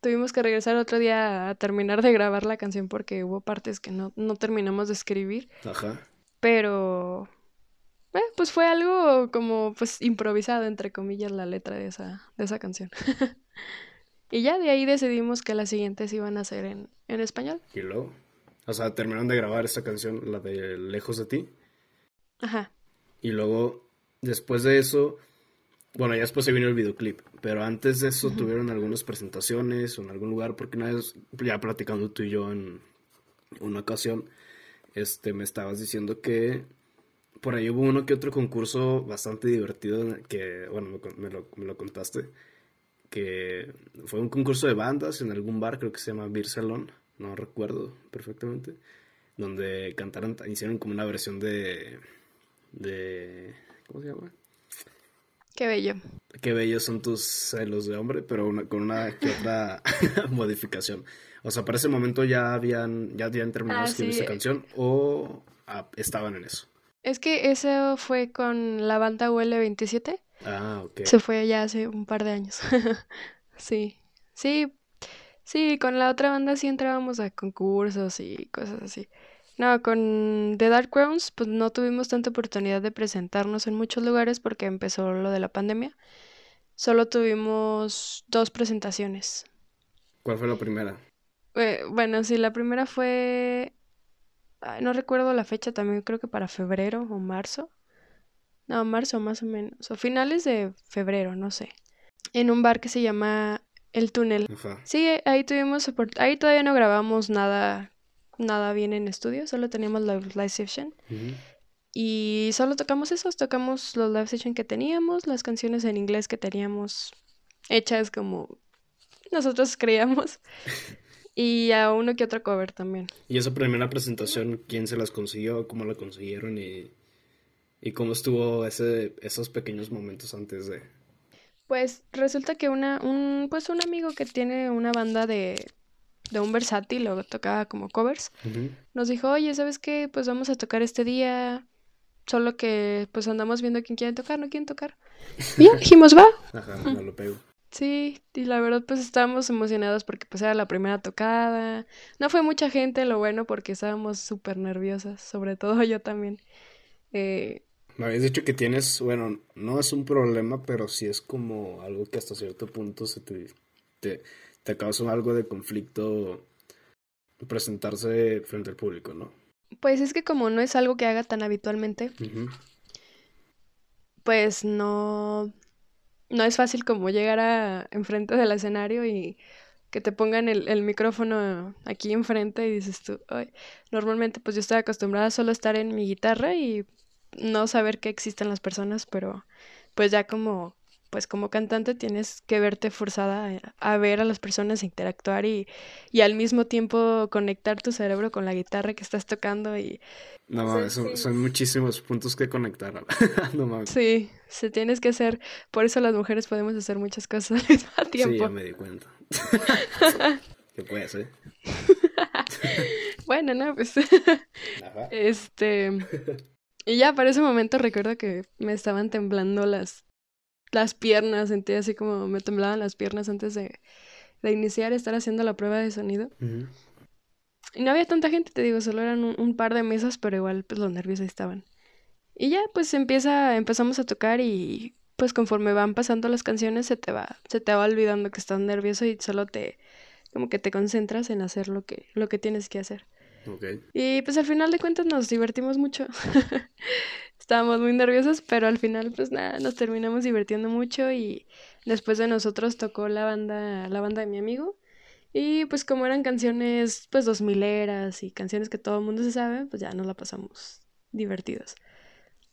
Tuvimos que regresar otro día a terminar de grabar la canción porque hubo partes que no, no terminamos de escribir. Ajá. Pero, eh, pues fue algo como pues improvisado, entre comillas, la letra de esa, de esa canción. y ya de ahí decidimos que las siguientes iban a ser en, en español. Y luego, o sea, terminaron de grabar esta canción, la de Lejos de ti. Ajá. Y luego, después de eso, bueno, ya después se vino el videoclip, pero antes de eso tuvieron algunas presentaciones o en algún lugar, porque una vez, ya platicando tú y yo en una ocasión, este, me estabas diciendo que por ahí hubo uno que otro concurso bastante divertido que, bueno, me, lo, me lo, contaste, que fue un concurso de bandas en algún bar, creo que se llama Beer Salon, no recuerdo perfectamente, donde cantaron, hicieron como una versión de, de, ¿cómo se llama? Qué bello. qué bellos son tus celos de hombre, pero con una que otra modificación. O sea, para ese momento ya habían, ya habían terminado de ah, escribir esa canción o ah, estaban en eso. Es que eso fue con la banda UL27. Ah, ok. Se fue ya hace un par de años. sí, sí, sí, con la otra banda sí entrábamos a concursos y cosas así. No, con The Dark Crowns, pues no tuvimos tanta oportunidad de presentarnos en muchos lugares porque empezó lo de la pandemia. Solo tuvimos dos presentaciones. ¿Cuál fue la primera? Eh, bueno, sí, la primera fue. No recuerdo la fecha también, creo que para febrero o marzo. No, marzo más o menos. O finales de febrero, no sé. En un bar que se llama El Túnel. Sí, ahí tuvimos. Ahí todavía no grabamos nada nada bien en estudio, solo teníamos la live session. Y solo tocamos esos, tocamos los live session que teníamos, las canciones en inglés que teníamos hechas como nosotros creíamos. y a uno que otro cover también. ¿Y esa primera presentación, quién se las consiguió? ¿Cómo la consiguieron? ¿Y, y cómo estuvo ese, esos pequeños momentos antes de...? Pues resulta que una, un, pues un amigo que tiene una banda de de un versátil, lo tocaba como covers, nos dijo, oye, ¿sabes qué? Pues vamos a tocar este día, solo que pues andamos viendo quién quiere tocar, no quieren tocar. Y dijimos, va. Ajá, no lo pego. Sí, y la verdad pues estábamos emocionados porque pues era la primera tocada. No fue mucha gente, lo bueno, porque estábamos súper nerviosas, sobre todo yo también. Eh... Me habías dicho que tienes, bueno, no es un problema, pero sí es como algo que hasta cierto punto se te, te te causa algo de conflicto presentarse frente al público, ¿no? Pues es que como no es algo que haga tan habitualmente, pues no, no es fácil como llegar a enfrente del escenario y que te pongan el, el micrófono aquí enfrente y dices tú, Ay. normalmente pues yo estoy acostumbrada solo a estar en mi guitarra y no saber que existen las personas, pero pues ya como pues como cantante tienes que verte forzada a, ver a las personas, interactuar y, y, al mismo tiempo conectar tu cerebro con la guitarra que estás tocando y... No mames, son, muchísimos puntos que conectar. no mames. Sí, se tienes que hacer, por eso las mujeres podemos hacer muchas cosas al mismo tiempo. Sí, ya me di cuenta. ¿Qué puede ser? bueno, no, pues... Este... Y ya para ese momento recuerdo que me estaban temblando las las piernas, sentí así como me temblaban las piernas antes de, de iniciar estar haciendo la prueba de sonido. Y no había tanta gente, te digo, solo eran un, par de mesas, pero igual pues los nervios ahí estaban. Y ya pues empieza, empezamos a tocar y pues conforme van pasando las canciones se te va, se te va olvidando que estás nervioso y solo te, como que te concentras en hacer lo que, lo que tienes que hacer. Y pues al final de cuentas nos divertimos mucho. Estábamos muy nerviosos, pero al final pues nada, nos terminamos divirtiendo mucho y después de nosotros tocó la banda, la banda de mi amigo. Y pues como eran canciones pues dos mileras y canciones que todo el mundo se sabe, pues ya nos la pasamos divertidos.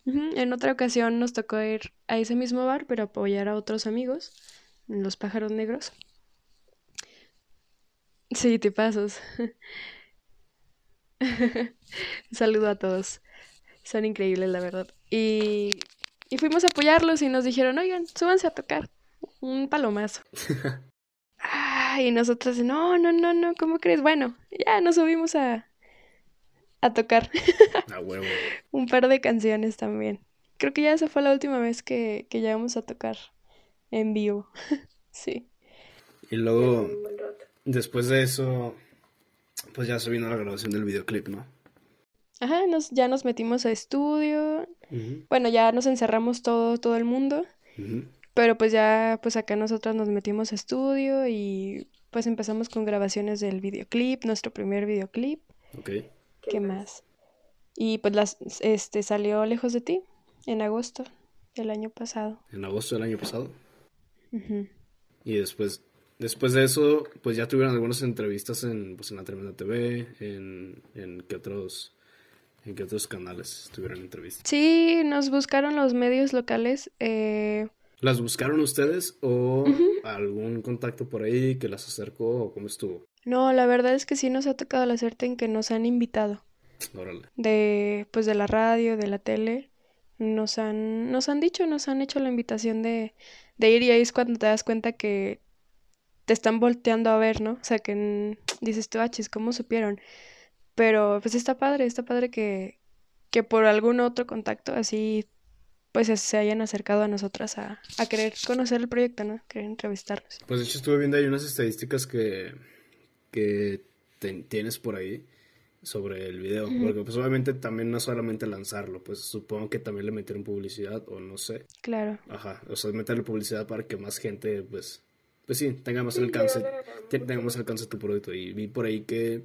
En otra ocasión nos tocó ir a ese mismo bar, pero apoyar a otros amigos, los pájaros negros. Sí, te pasos. Un saludo a todos. Son increíbles, la verdad. Y, y fuimos a apoyarlos y nos dijeron, oigan, súbanse a tocar un palomazo. y nosotros, no, no, no, no, ¿cómo crees? Bueno, ya nos subimos a, a tocar. a huevo. un par de canciones también. Creo que ya esa fue la última vez que, que llegamos a tocar en vivo. sí. Y luego, después de eso, pues ya se vino la grabación del videoclip, ¿no? Ajá, nos, ya nos metimos a estudio. Bueno, ya nos encerramos todo, todo el mundo. Pero pues ya, pues acá nosotros nos metimos a estudio y pues empezamos con grabaciones del videoclip, nuestro primer videoclip. Ok. ¿Qué, más? Y pues las, este salió Lejos de ti en agosto del año pasado. ¿En agosto del año pasado? Y después Después de eso, pues ya tuvieron algunas entrevistas en, pues, en la Tremenda TV, en, en qué otros en qué otros canales tuvieron entrevistas. Sí, nos buscaron los medios locales. Eh... ¿Las buscaron ustedes o algún contacto por ahí que las acercó o cómo estuvo? No, la verdad es que sí nos ha tocado la suerte en que nos han invitado. Órale. De, pues de la radio, de la tele, nos han, nos han dicho, nos han hecho la invitación de, de ir y ahí es cuando te das cuenta que te están volteando a ver, ¿no? O sea, que dices tú, ah, ¿cómo supieron? Pero pues está padre, está padre que, que por algún otro contacto así pues se hayan acercado a nosotras a, a querer conocer el proyecto, ¿no? Querer entrevistarnos. Pues de hecho estuve viendo ahí unas estadísticas que, que tienes por ahí sobre el video, porque pues obviamente también no solamente lanzarlo, pues supongo que también le metieron publicidad o no sé. Claro. Ajá, o sea, meterle publicidad para que más gente pues pues sí, tenga más alcance, tenga más alcance tu producto y vi por ahí que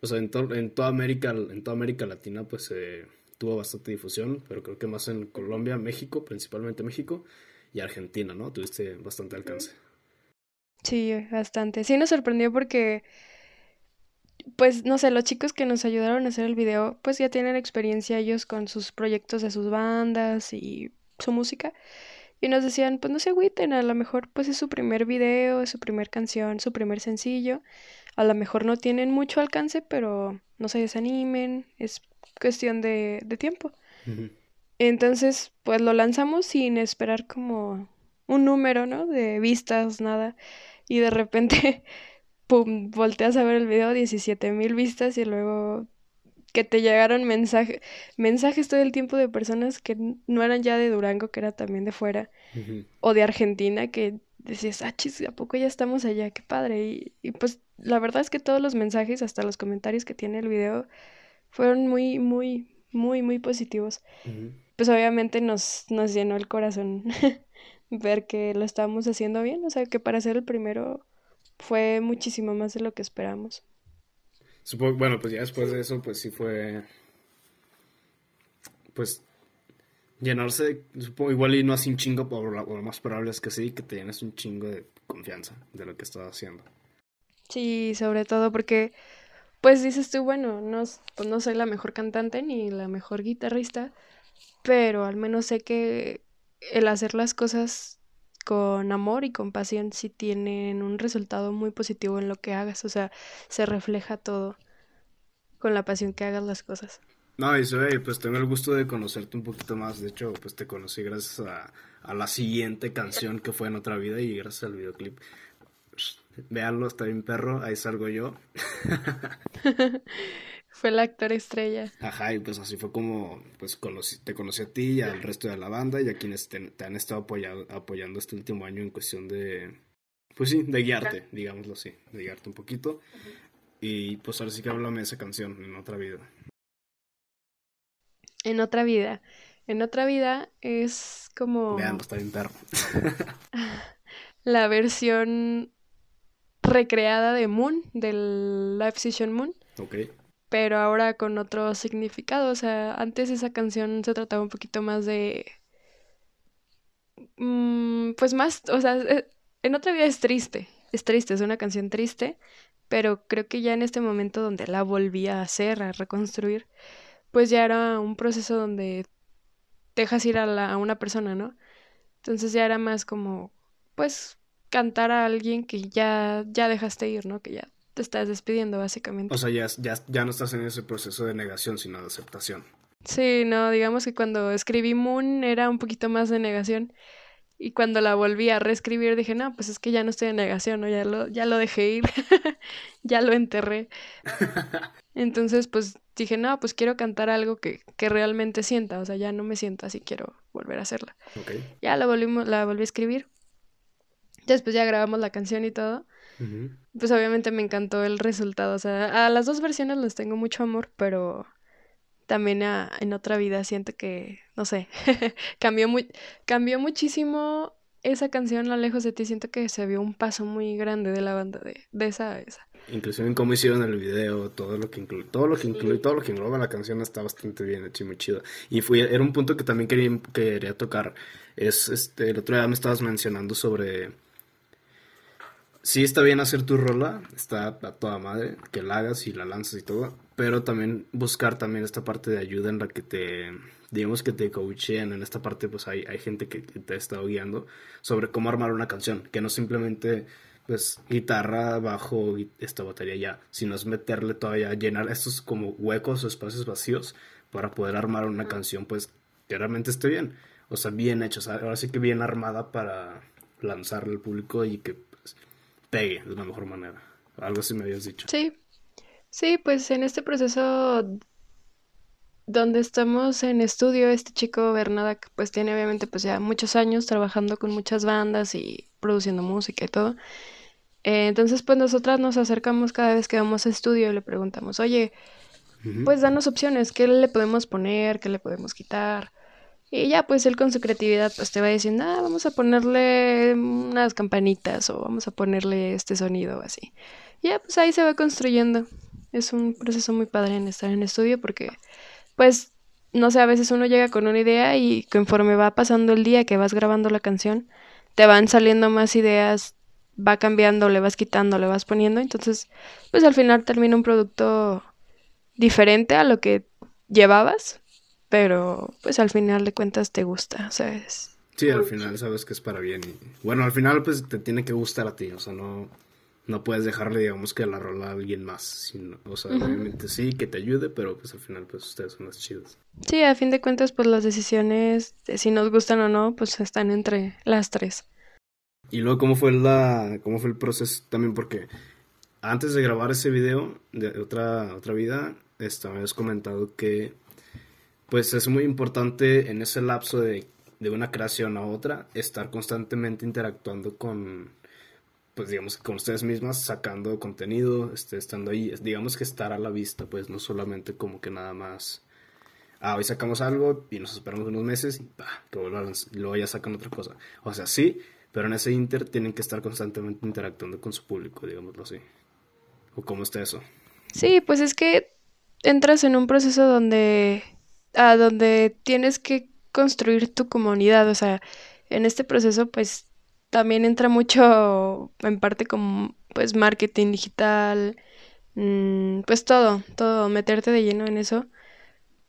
o sea, en, en toda América en toda América Latina pues eh, tuvo bastante difusión, pero creo que más en Colombia, México, principalmente México y Argentina, ¿no? Tuviste bastante alcance. Sí, bastante. Sí nos sorprendió porque pues no sé, los chicos que nos ayudaron a hacer el video, pues ya tienen experiencia ellos con sus proyectos de sus bandas y su música. Y nos decían, pues no se agüiten, a lo mejor pues es su primer video, es su primer canción, su primer sencillo. A lo mejor no tienen mucho alcance, pero no se desanimen, es cuestión de, de tiempo. Entonces, pues lo lanzamos sin esperar como un número, ¿no? De vistas, nada. Y de repente pum, volteas a ver el video, 17 mil vistas y luego que te llegaron mensajes, mensajes todo el tiempo de personas que no eran ya de Durango, que era también de fuera, o de Argentina, que decías, ah, chis, ¿a poco ya estamos allá? Qué padre. Y, y, pues la verdad es que todos los mensajes, hasta los comentarios que tiene el video, fueron muy, muy, muy, muy positivos. Pues obviamente nos, nos llenó el corazón ver que lo estábamos haciendo bien, o sea, que para ser el primero fue muchísimo más de lo que esperamos. Supongo, bueno, pues ya después de eso, pues sí fue, pues, llenarse, supongo, igual y no así un chingo, pero lo más probable es que sí, que te llenes un chingo de confianza de lo que estás haciendo. Sí, sobre todo porque, pues dices tú, bueno, no, pues no soy la mejor cantante ni la mejor guitarrista, pero al menos sé que el hacer las cosas con amor y con pasión si tienen un resultado muy positivo en lo que hagas, o sea, se refleja todo con la pasión que hagas las cosas. No, y soy, pues tengo el gusto de conocerte un poquito más, de hecho, pues te conocí gracias a, a la siguiente canción que fue en otra vida y gracias al videoclip. Veanlo, está bien perro, ahí salgo yo. Fue el actor estrella. Ajá, y pues así fue como pues conocí, te conocí a ti y al resto de la banda y a quienes te, han estado apoyado, apoyando este último año en cuestión de, pues sí, de guiarte, digámoslo así, de guiarte un poquito. Y pues ahora sí que háblame de esa canción, En otra vida. En otra vida. En otra vida es como... Vean, está bien perro. la versión recreada de Moon, del live session Moon. Ok pero ahora con otro significado. O sea, antes esa canción se trataba un poquito más de... Mm, pues más, o sea, eh, en otra vida es triste, es triste, es una canción triste, pero creo que ya en este momento donde la volví a hacer, a reconstruir, pues ya era un proceso donde dejas ir a, la, a una persona, ¿no? Entonces ya era más como, pues, cantar a alguien que ya, ya dejaste ir, ¿no? Que ya te estás despidiendo, básicamente. O sea, ya, ya, ya no estás en ese proceso de negación, sino de aceptación. Sí, no, digamos que cuando escribí Moon era un poquito más de negación. Y cuando la volví a reescribir dije, no, pues es que ya no estoy en negación, ¿no? Ya lo, ya lo dejé ir, ya lo enterré. Entonces, pues dije, no, pues quiero cantar algo que, que, realmente sienta, o sea, ya no me siento así, quiero volver a hacerla. Ya la, volvimos, la volví a escribir. Después ya grabamos la canción y todo. Pues obviamente me encantó el resultado. O sea, a las dos versiones les tengo mucho amor, pero también en otra vida siento que, no sé, cambió, muy, cambió muchísimo esa canción, La Lejos de ti. Siento que se vio un paso muy grande de la banda, de, de esa a esa. Inclusive en cómo hicieron el video, todo lo que incluye, todo lo que incluye, todo lo que engloba la canción está bastante bien hecho y muy chido. Y fue, era un punto que también quería, quería tocar. Es este, el otro día me estabas mencionando sobre sí está bien hacer tu rola, está a toda madre, que la hagas y la lanzas y todo, pero también buscar también esta parte de ayuda en la que te, digamos que te coachen, en esta parte pues hay, hay gente que te ha estado guiando sobre cómo armar una canción, que no simplemente pues guitarra, bajo esta batería ya, sino es meterle todavía, llenar estos como huecos o espacios vacíos para poder armar una canción pues que realmente esté bien. O sea, bien sea, ahora sí que bien armada para lanzarle al público y que pegue de la mejor manera. Algo así me habías dicho. Sí, sí, pues en este proceso donde estamos en estudio, este chico Bernada, pues tiene obviamente pues ya muchos años trabajando con muchas bandas y produciendo música y todo. Eh, entonces pues nosotras nos acercamos cada vez que vamos a estudio y le preguntamos, oye, pues danos opciones, ¿qué le podemos poner? ¿Qué le podemos quitar? Y ya pues él con su creatividad pues te va diciendo, ah, vamos a ponerle unas campanitas o vamos a ponerle este sonido o así. Y ya pues ahí se va construyendo. Es un proceso muy padre en estar en estudio porque pues, no sé, a veces uno llega con una idea y conforme va pasando el día que vas grabando la canción, te van saliendo más ideas, va cambiando, le vas quitando, le vas poniendo, entonces, pues al final termina un producto diferente a lo que llevabas, pero pues al final de cuentas te gusta, ¿sabes? Sí, al final sabes que es para bien y bueno, al final pues te tiene que gustar a ti, o sea, no no puedes dejarle, digamos, que la rola a alguien más. Sino, o sea, obviamente sí, que te ayude, pero pues al final, pues ustedes son las chidas. Sí, a fin de cuentas, pues las decisiones, de si nos gustan o no, pues están entre las tres. Y luego, ¿cómo fue, la, cómo fue el proceso también? Porque antes de grabar ese video de otra, otra vida, esto, me habías comentado que pues es muy importante en ese lapso de, de una creación a otra estar constantemente interactuando con, pues digamos con ustedes mismas sacando contenido, este, estando ahí, digamos que estar a la vista, pues no solamente como que nada más, ah, hoy sacamos algo y nos esperamos unos meses y bah, que vuelvan, luego ya sacan otra cosa. O sea, sí, pero en ese inter tienen que estar constantemente interactuando con su público, digámoslo así. ¿O cómo está eso? Sí, pues es que entras en un proceso donde, a donde tienes que construir tu comunidad, o sea, en este proceso pues también entra mucho en parte como pues marketing digital, mm, pues todo, todo, meterte de lleno en eso,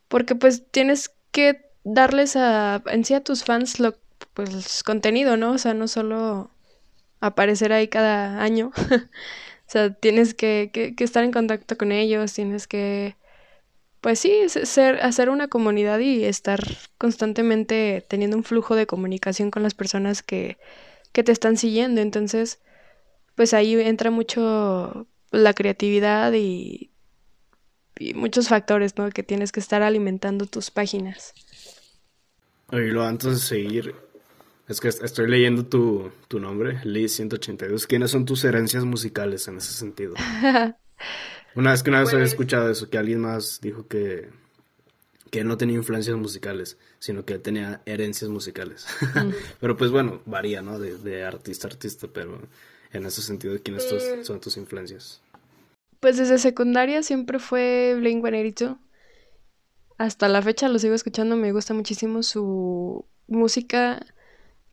porque pues tienes que darles a, en sí a tus fans lo, pues contenido, ¿no? O sea, no solo aparecer ahí cada año, o sea, tienes que, que, que estar en contacto con ellos, tienes que pues sí, ser, hacer una comunidad y estar constantemente teniendo un flujo de comunicación con las personas que, que te están siguiendo. Entonces, pues ahí entra mucho la creatividad y, muchos factores, ¿no? Que tienes que estar alimentando tus páginas. Y luego antes de seguir, es que estoy leyendo tu, tu nombre, Lee182. ¿Quiénes son tus herencias musicales en ese sentido? una vez que una vez había pues escuchado eso, que alguien más dijo que que no tenía influencias musicales, sino que tenía herencias musicales. Mm. pero pues bueno, varía, ¿no? De, artista a artista, pero en ese sentido, ¿quiénes son tus influencias? Pues desde secundaria siempre fue Blink-182. Hasta la fecha lo sigo escuchando, me gusta muchísimo su música,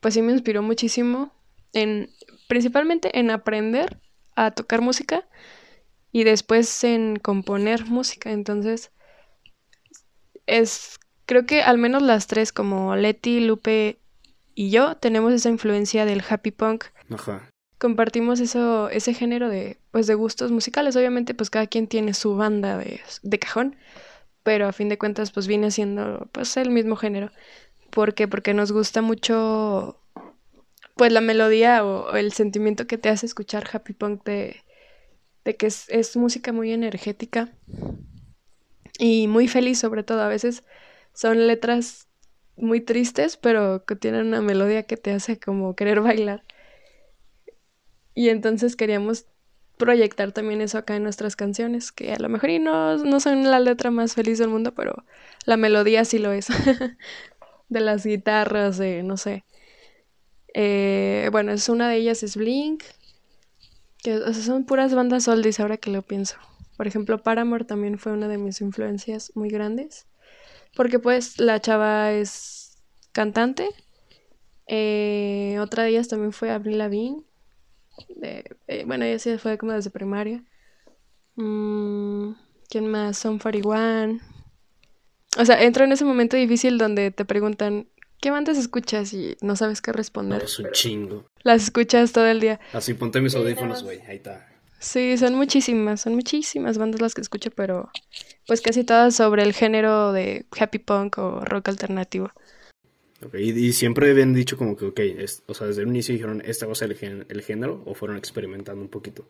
pues sí me inspiró muchísimo en principalmente en aprender a tocar música y después en componer música, entonces es, creo que al menos las tres, como Leti, Lupe y yo, tenemos esa influencia del happy punk. Ajá. Compartimos eso, ese género de, pues, de gustos musicales. Obviamente, pues, cada quien tiene su banda de, de cajón, pero a fin de cuentas, pues, viene siendo, pues, el mismo género. ¿Por qué? Porque nos gusta mucho, pues, la melodía o, el sentimiento que te hace escuchar happy punk de, de que es, es música muy energética y muy feliz sobre todo. A veces son letras muy tristes, pero que tienen una melodía que te hace como querer bailar. Y entonces queríamos proyectar también eso acá en nuestras canciones, que a lo mejor no, no son la letra más feliz del mundo, pero la melodía sí lo es. de las guitarras, de no sé. Eh, bueno, es una de ellas es Blink, que son puras bandas oldies ahora que lo pienso. Por ejemplo, Paramore también fue una de mis influencias muy grandes. Porque pues la chava es cantante. Eh, otra de ellas también fue Avril Lavigne. Eh, bueno, ella sí fue como desde primaria. Mm, ¿Quién más? Son 41. O sea, entro en ese momento difícil donde te preguntan, ¿qué bandas escuchas? Y no sabes qué responder. es un chingo. Las escuchas todo el día. Así ponte mis audífonos, güey. Ahí está. Sí, son muchísimas, son muchísimas bandas las que escucho, pero pues casi todas sobre el género de happy punk o rock alternativo. Okay, y, siempre habían dicho como que, ok, o sea, desde el inicio dijeron, ¿esta va a ser el, género o fueron experimentando un poquito?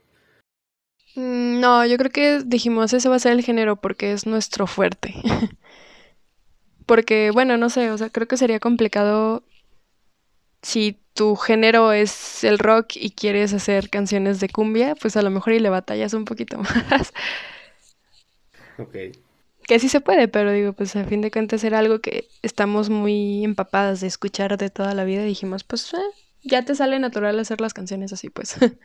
Mm, no, yo creo que dijimos, ese va a ser el género porque es nuestro fuerte. porque, bueno, no sé, o sea, creo que sería complicado si tu género es el rock y quieres hacer canciones de cumbia, pues a lo mejor y le batallas un poquito más. Ok. Que sí se puede, pero digo, pues a fin de cuentas era algo que estamos muy empapadas de escuchar de toda la vida y dijimos, pues eh, ya te sale natural hacer las canciones así, pues.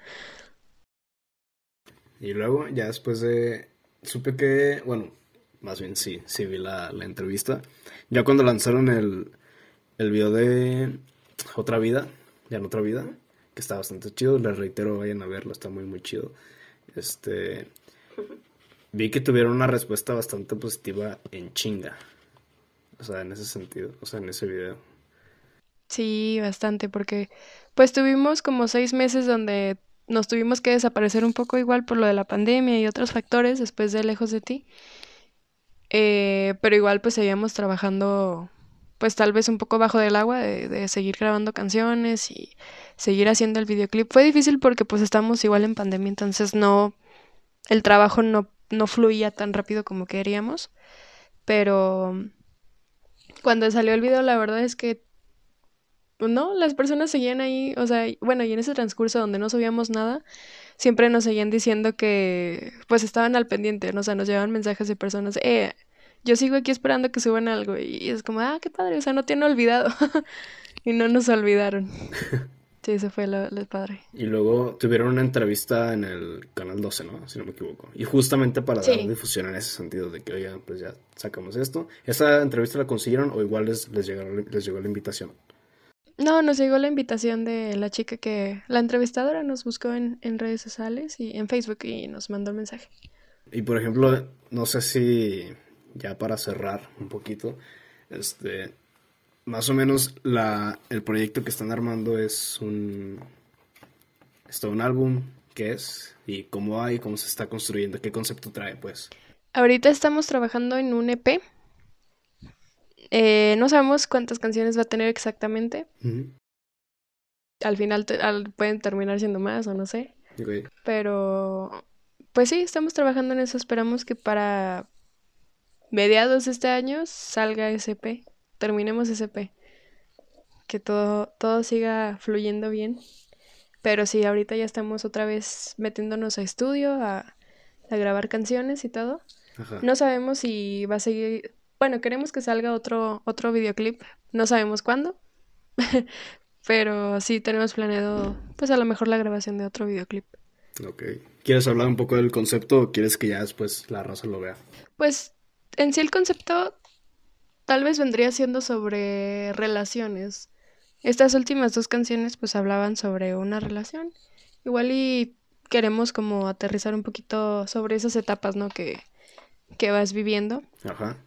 y luego, ya después de... Supe que, bueno, más bien sí, sí vi la, la entrevista. Ya cuando lanzaron el, el video de Otra Vida, ya en Otra Vida, que está bastante chido, les reitero, vayan a verlo, está muy, muy chido. Este vi que tuvieron una respuesta bastante positiva en chinga. O sea, en ese sentido, o sea, en ese video. Sí, bastante, porque pues tuvimos como seis meses donde nos tuvimos que desaparecer un poco igual por lo de la pandemia y otros factores después de Lejos de ti. Eh, pero igual pues seguíamos trabajando pues tal vez un poco bajo del agua de, de, seguir grabando canciones y seguir haciendo el videoclip. Fue difícil porque pues estamos igual en pandemia, entonces no, el trabajo no no fluía tan rápido como queríamos. Pero cuando salió el video, la verdad es que no, las personas seguían ahí, o sea, bueno, y en ese transcurso donde no subíamos nada, siempre nos seguían diciendo que pues estaban al pendiente, ¿no? o sea, nos llevaban mensajes de personas, eh, yo sigo aquí esperando que suban algo y es como, ah, qué padre, o sea, no tienen olvidado y no nos olvidaron. Sí, ese fue lo, padre. Y luego tuvieron una entrevista en el canal 12, ¿no? Si no me equivoco. Y justamente para dar difusión en ese sentido de que, oigan, pues ya sacamos esto. ¿Esa entrevista la consiguieron o igual les, les, les llegó la invitación? No, nos llegó la invitación de la chica que, la entrevistadora nos buscó en, en redes sociales y en Facebook y nos mandó el mensaje. Y por ejemplo, no sé si ya para cerrar un poquito, este, más o menos la, el proyecto que están armando es un, es un álbum, ¿qué es? Y cómo hay, cómo se está construyendo, qué concepto trae, pues. Ahorita estamos trabajando en un EP. Eh, no sabemos cuántas canciones va a tener exactamente. Al final pueden terminar siendo más o no sé. Pero, pues sí, estamos trabajando en eso. Esperamos que para mediados de este año salga EP terminemos SP. Que todo, todo siga fluyendo bien. Pero sí, ahorita ya estamos otra vez metiéndonos a estudio, a, grabar canciones y todo. No sabemos si va a seguir. Bueno, queremos que salga otro, otro videoclip. No sabemos cuándo. pero sí tenemos planeado, pues a lo mejor la grabación de otro videoclip. Ok. ¿Quieres hablar un poco del concepto o quieres que ya después la raza lo vea? Pues en sí el concepto Tal vez vendría siendo sobre relaciones. Estas últimas dos canciones pues hablaban sobre una relación. Igual y queremos como aterrizar un poquito sobre esas etapas, ¿no? Que, que vas viviendo. Ajá.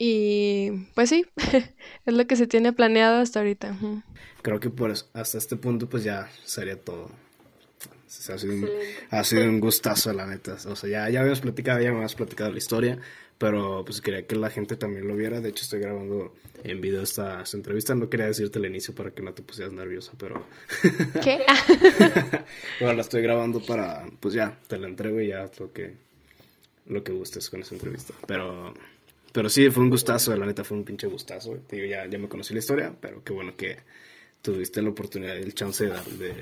Y pues sí, es lo que se tiene planeado hasta ahorita. Creo que por hasta este punto pues ya sería todo. ha, sido un, ha sido un gustazo, la neta. O sea, ya, ya habíamos platicado, ya me habías platicado la historia. Pero pues quería que la gente también lo viera. De hecho, estoy grabando en video esta, entrevista. No quería decirte el inicio para que no te pusieras nerviosa, pero. ¿Qué? bueno, la estoy grabando para. Pues ya, te la entrego y ya lo que. Lo que gustes con esa entrevista. Pero. Pero sí, fue un gustazo, la neta fue un pinche gustazo. Te digo, ya, ya me conocí la historia, pero qué bueno que tuviste la oportunidad y el chance de, de,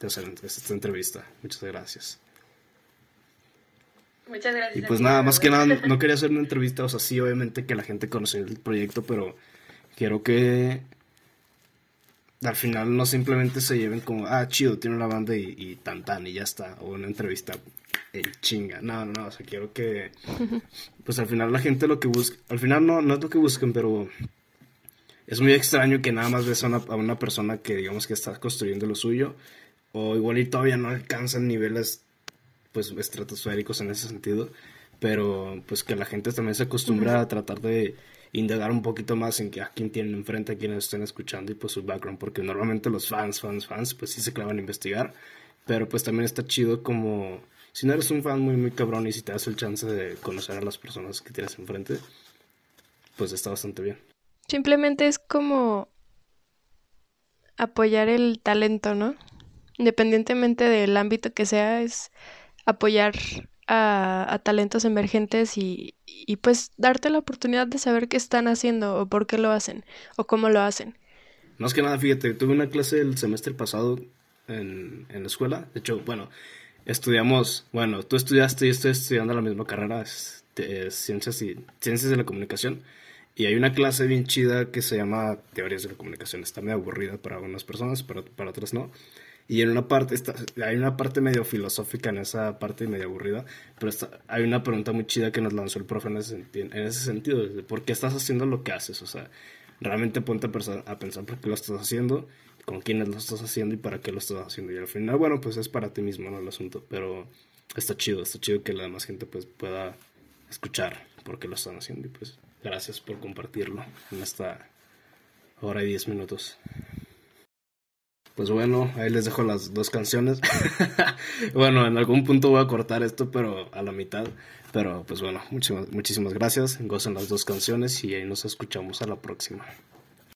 de hacer esta entrevista. Muchas gracias. Muchas gracias. Y pues nada, más que nada, no quería hacer una entrevista, o sea, sí, obviamente que la gente conoce el proyecto, pero quiero que al final no simplemente se lleven como, ah, chido, tiene una banda y, tan tan y ya está, o una entrevista en chinga. No, no, no, o sea, quiero que, pues al final la gente lo que busca, al final no, no es lo que busquen, pero es muy extraño que nada más ves a una, a una persona que digamos que está construyendo lo suyo, o igual y todavía no alcanzan niveles pues estratosféricos en ese sentido, pero pues que la gente también se acostumbra a tratar de indagar un poquito más en que a quién tienen enfrente, a quienes estén escuchando y pues su background, porque normalmente los fans, fans, fans, pues sí se clavan a investigar, pero pues también está chido como si no eres un fan muy, muy cabrón y si te das el chance de conocer a las personas que tienes enfrente, pues está bastante bien. Simplemente es como apoyar el talento, ¿no? Independientemente del ámbito que sea, es apoyar a, talentos emergentes y, y, pues darte la oportunidad de saber qué están haciendo o por qué lo hacen o cómo lo hacen. Más que nada, fíjate, tuve una clase el semestre pasado en, en la escuela. De hecho, bueno, estudiamos, bueno, tú estudiaste y estoy estudiando la misma carrera, es, ciencias y ciencias de la comunicación. Y hay una clase bien chida que se llama Teorías de la Comunicación. Está medio aburrida para algunas personas, pero para otras no. Y en una parte, está, hay una parte medio filosófica en esa parte medio aburrida, pero hay una pregunta muy chida que nos lanzó el profe en ese, en ese sentido, de por qué estás haciendo lo que haces, o sea, realmente ponte a, a pensar por qué lo estás haciendo, con quiénes lo estás haciendo y para qué lo estás haciendo. Y al final, bueno, pues es para ti mismo, ¿no? El asunto, pero está chido, está chido que la demás gente pues pueda escuchar por qué lo están haciendo y pues gracias por compartirlo en esta hora y diez minutos. Pues bueno, ahí les dejo las dos canciones. bueno, en algún punto voy a cortar esto, pero a la mitad. Pero pues bueno, muchísimas, muchísimas gracias. Gocen las dos canciones y ahí nos escuchamos a la próxima.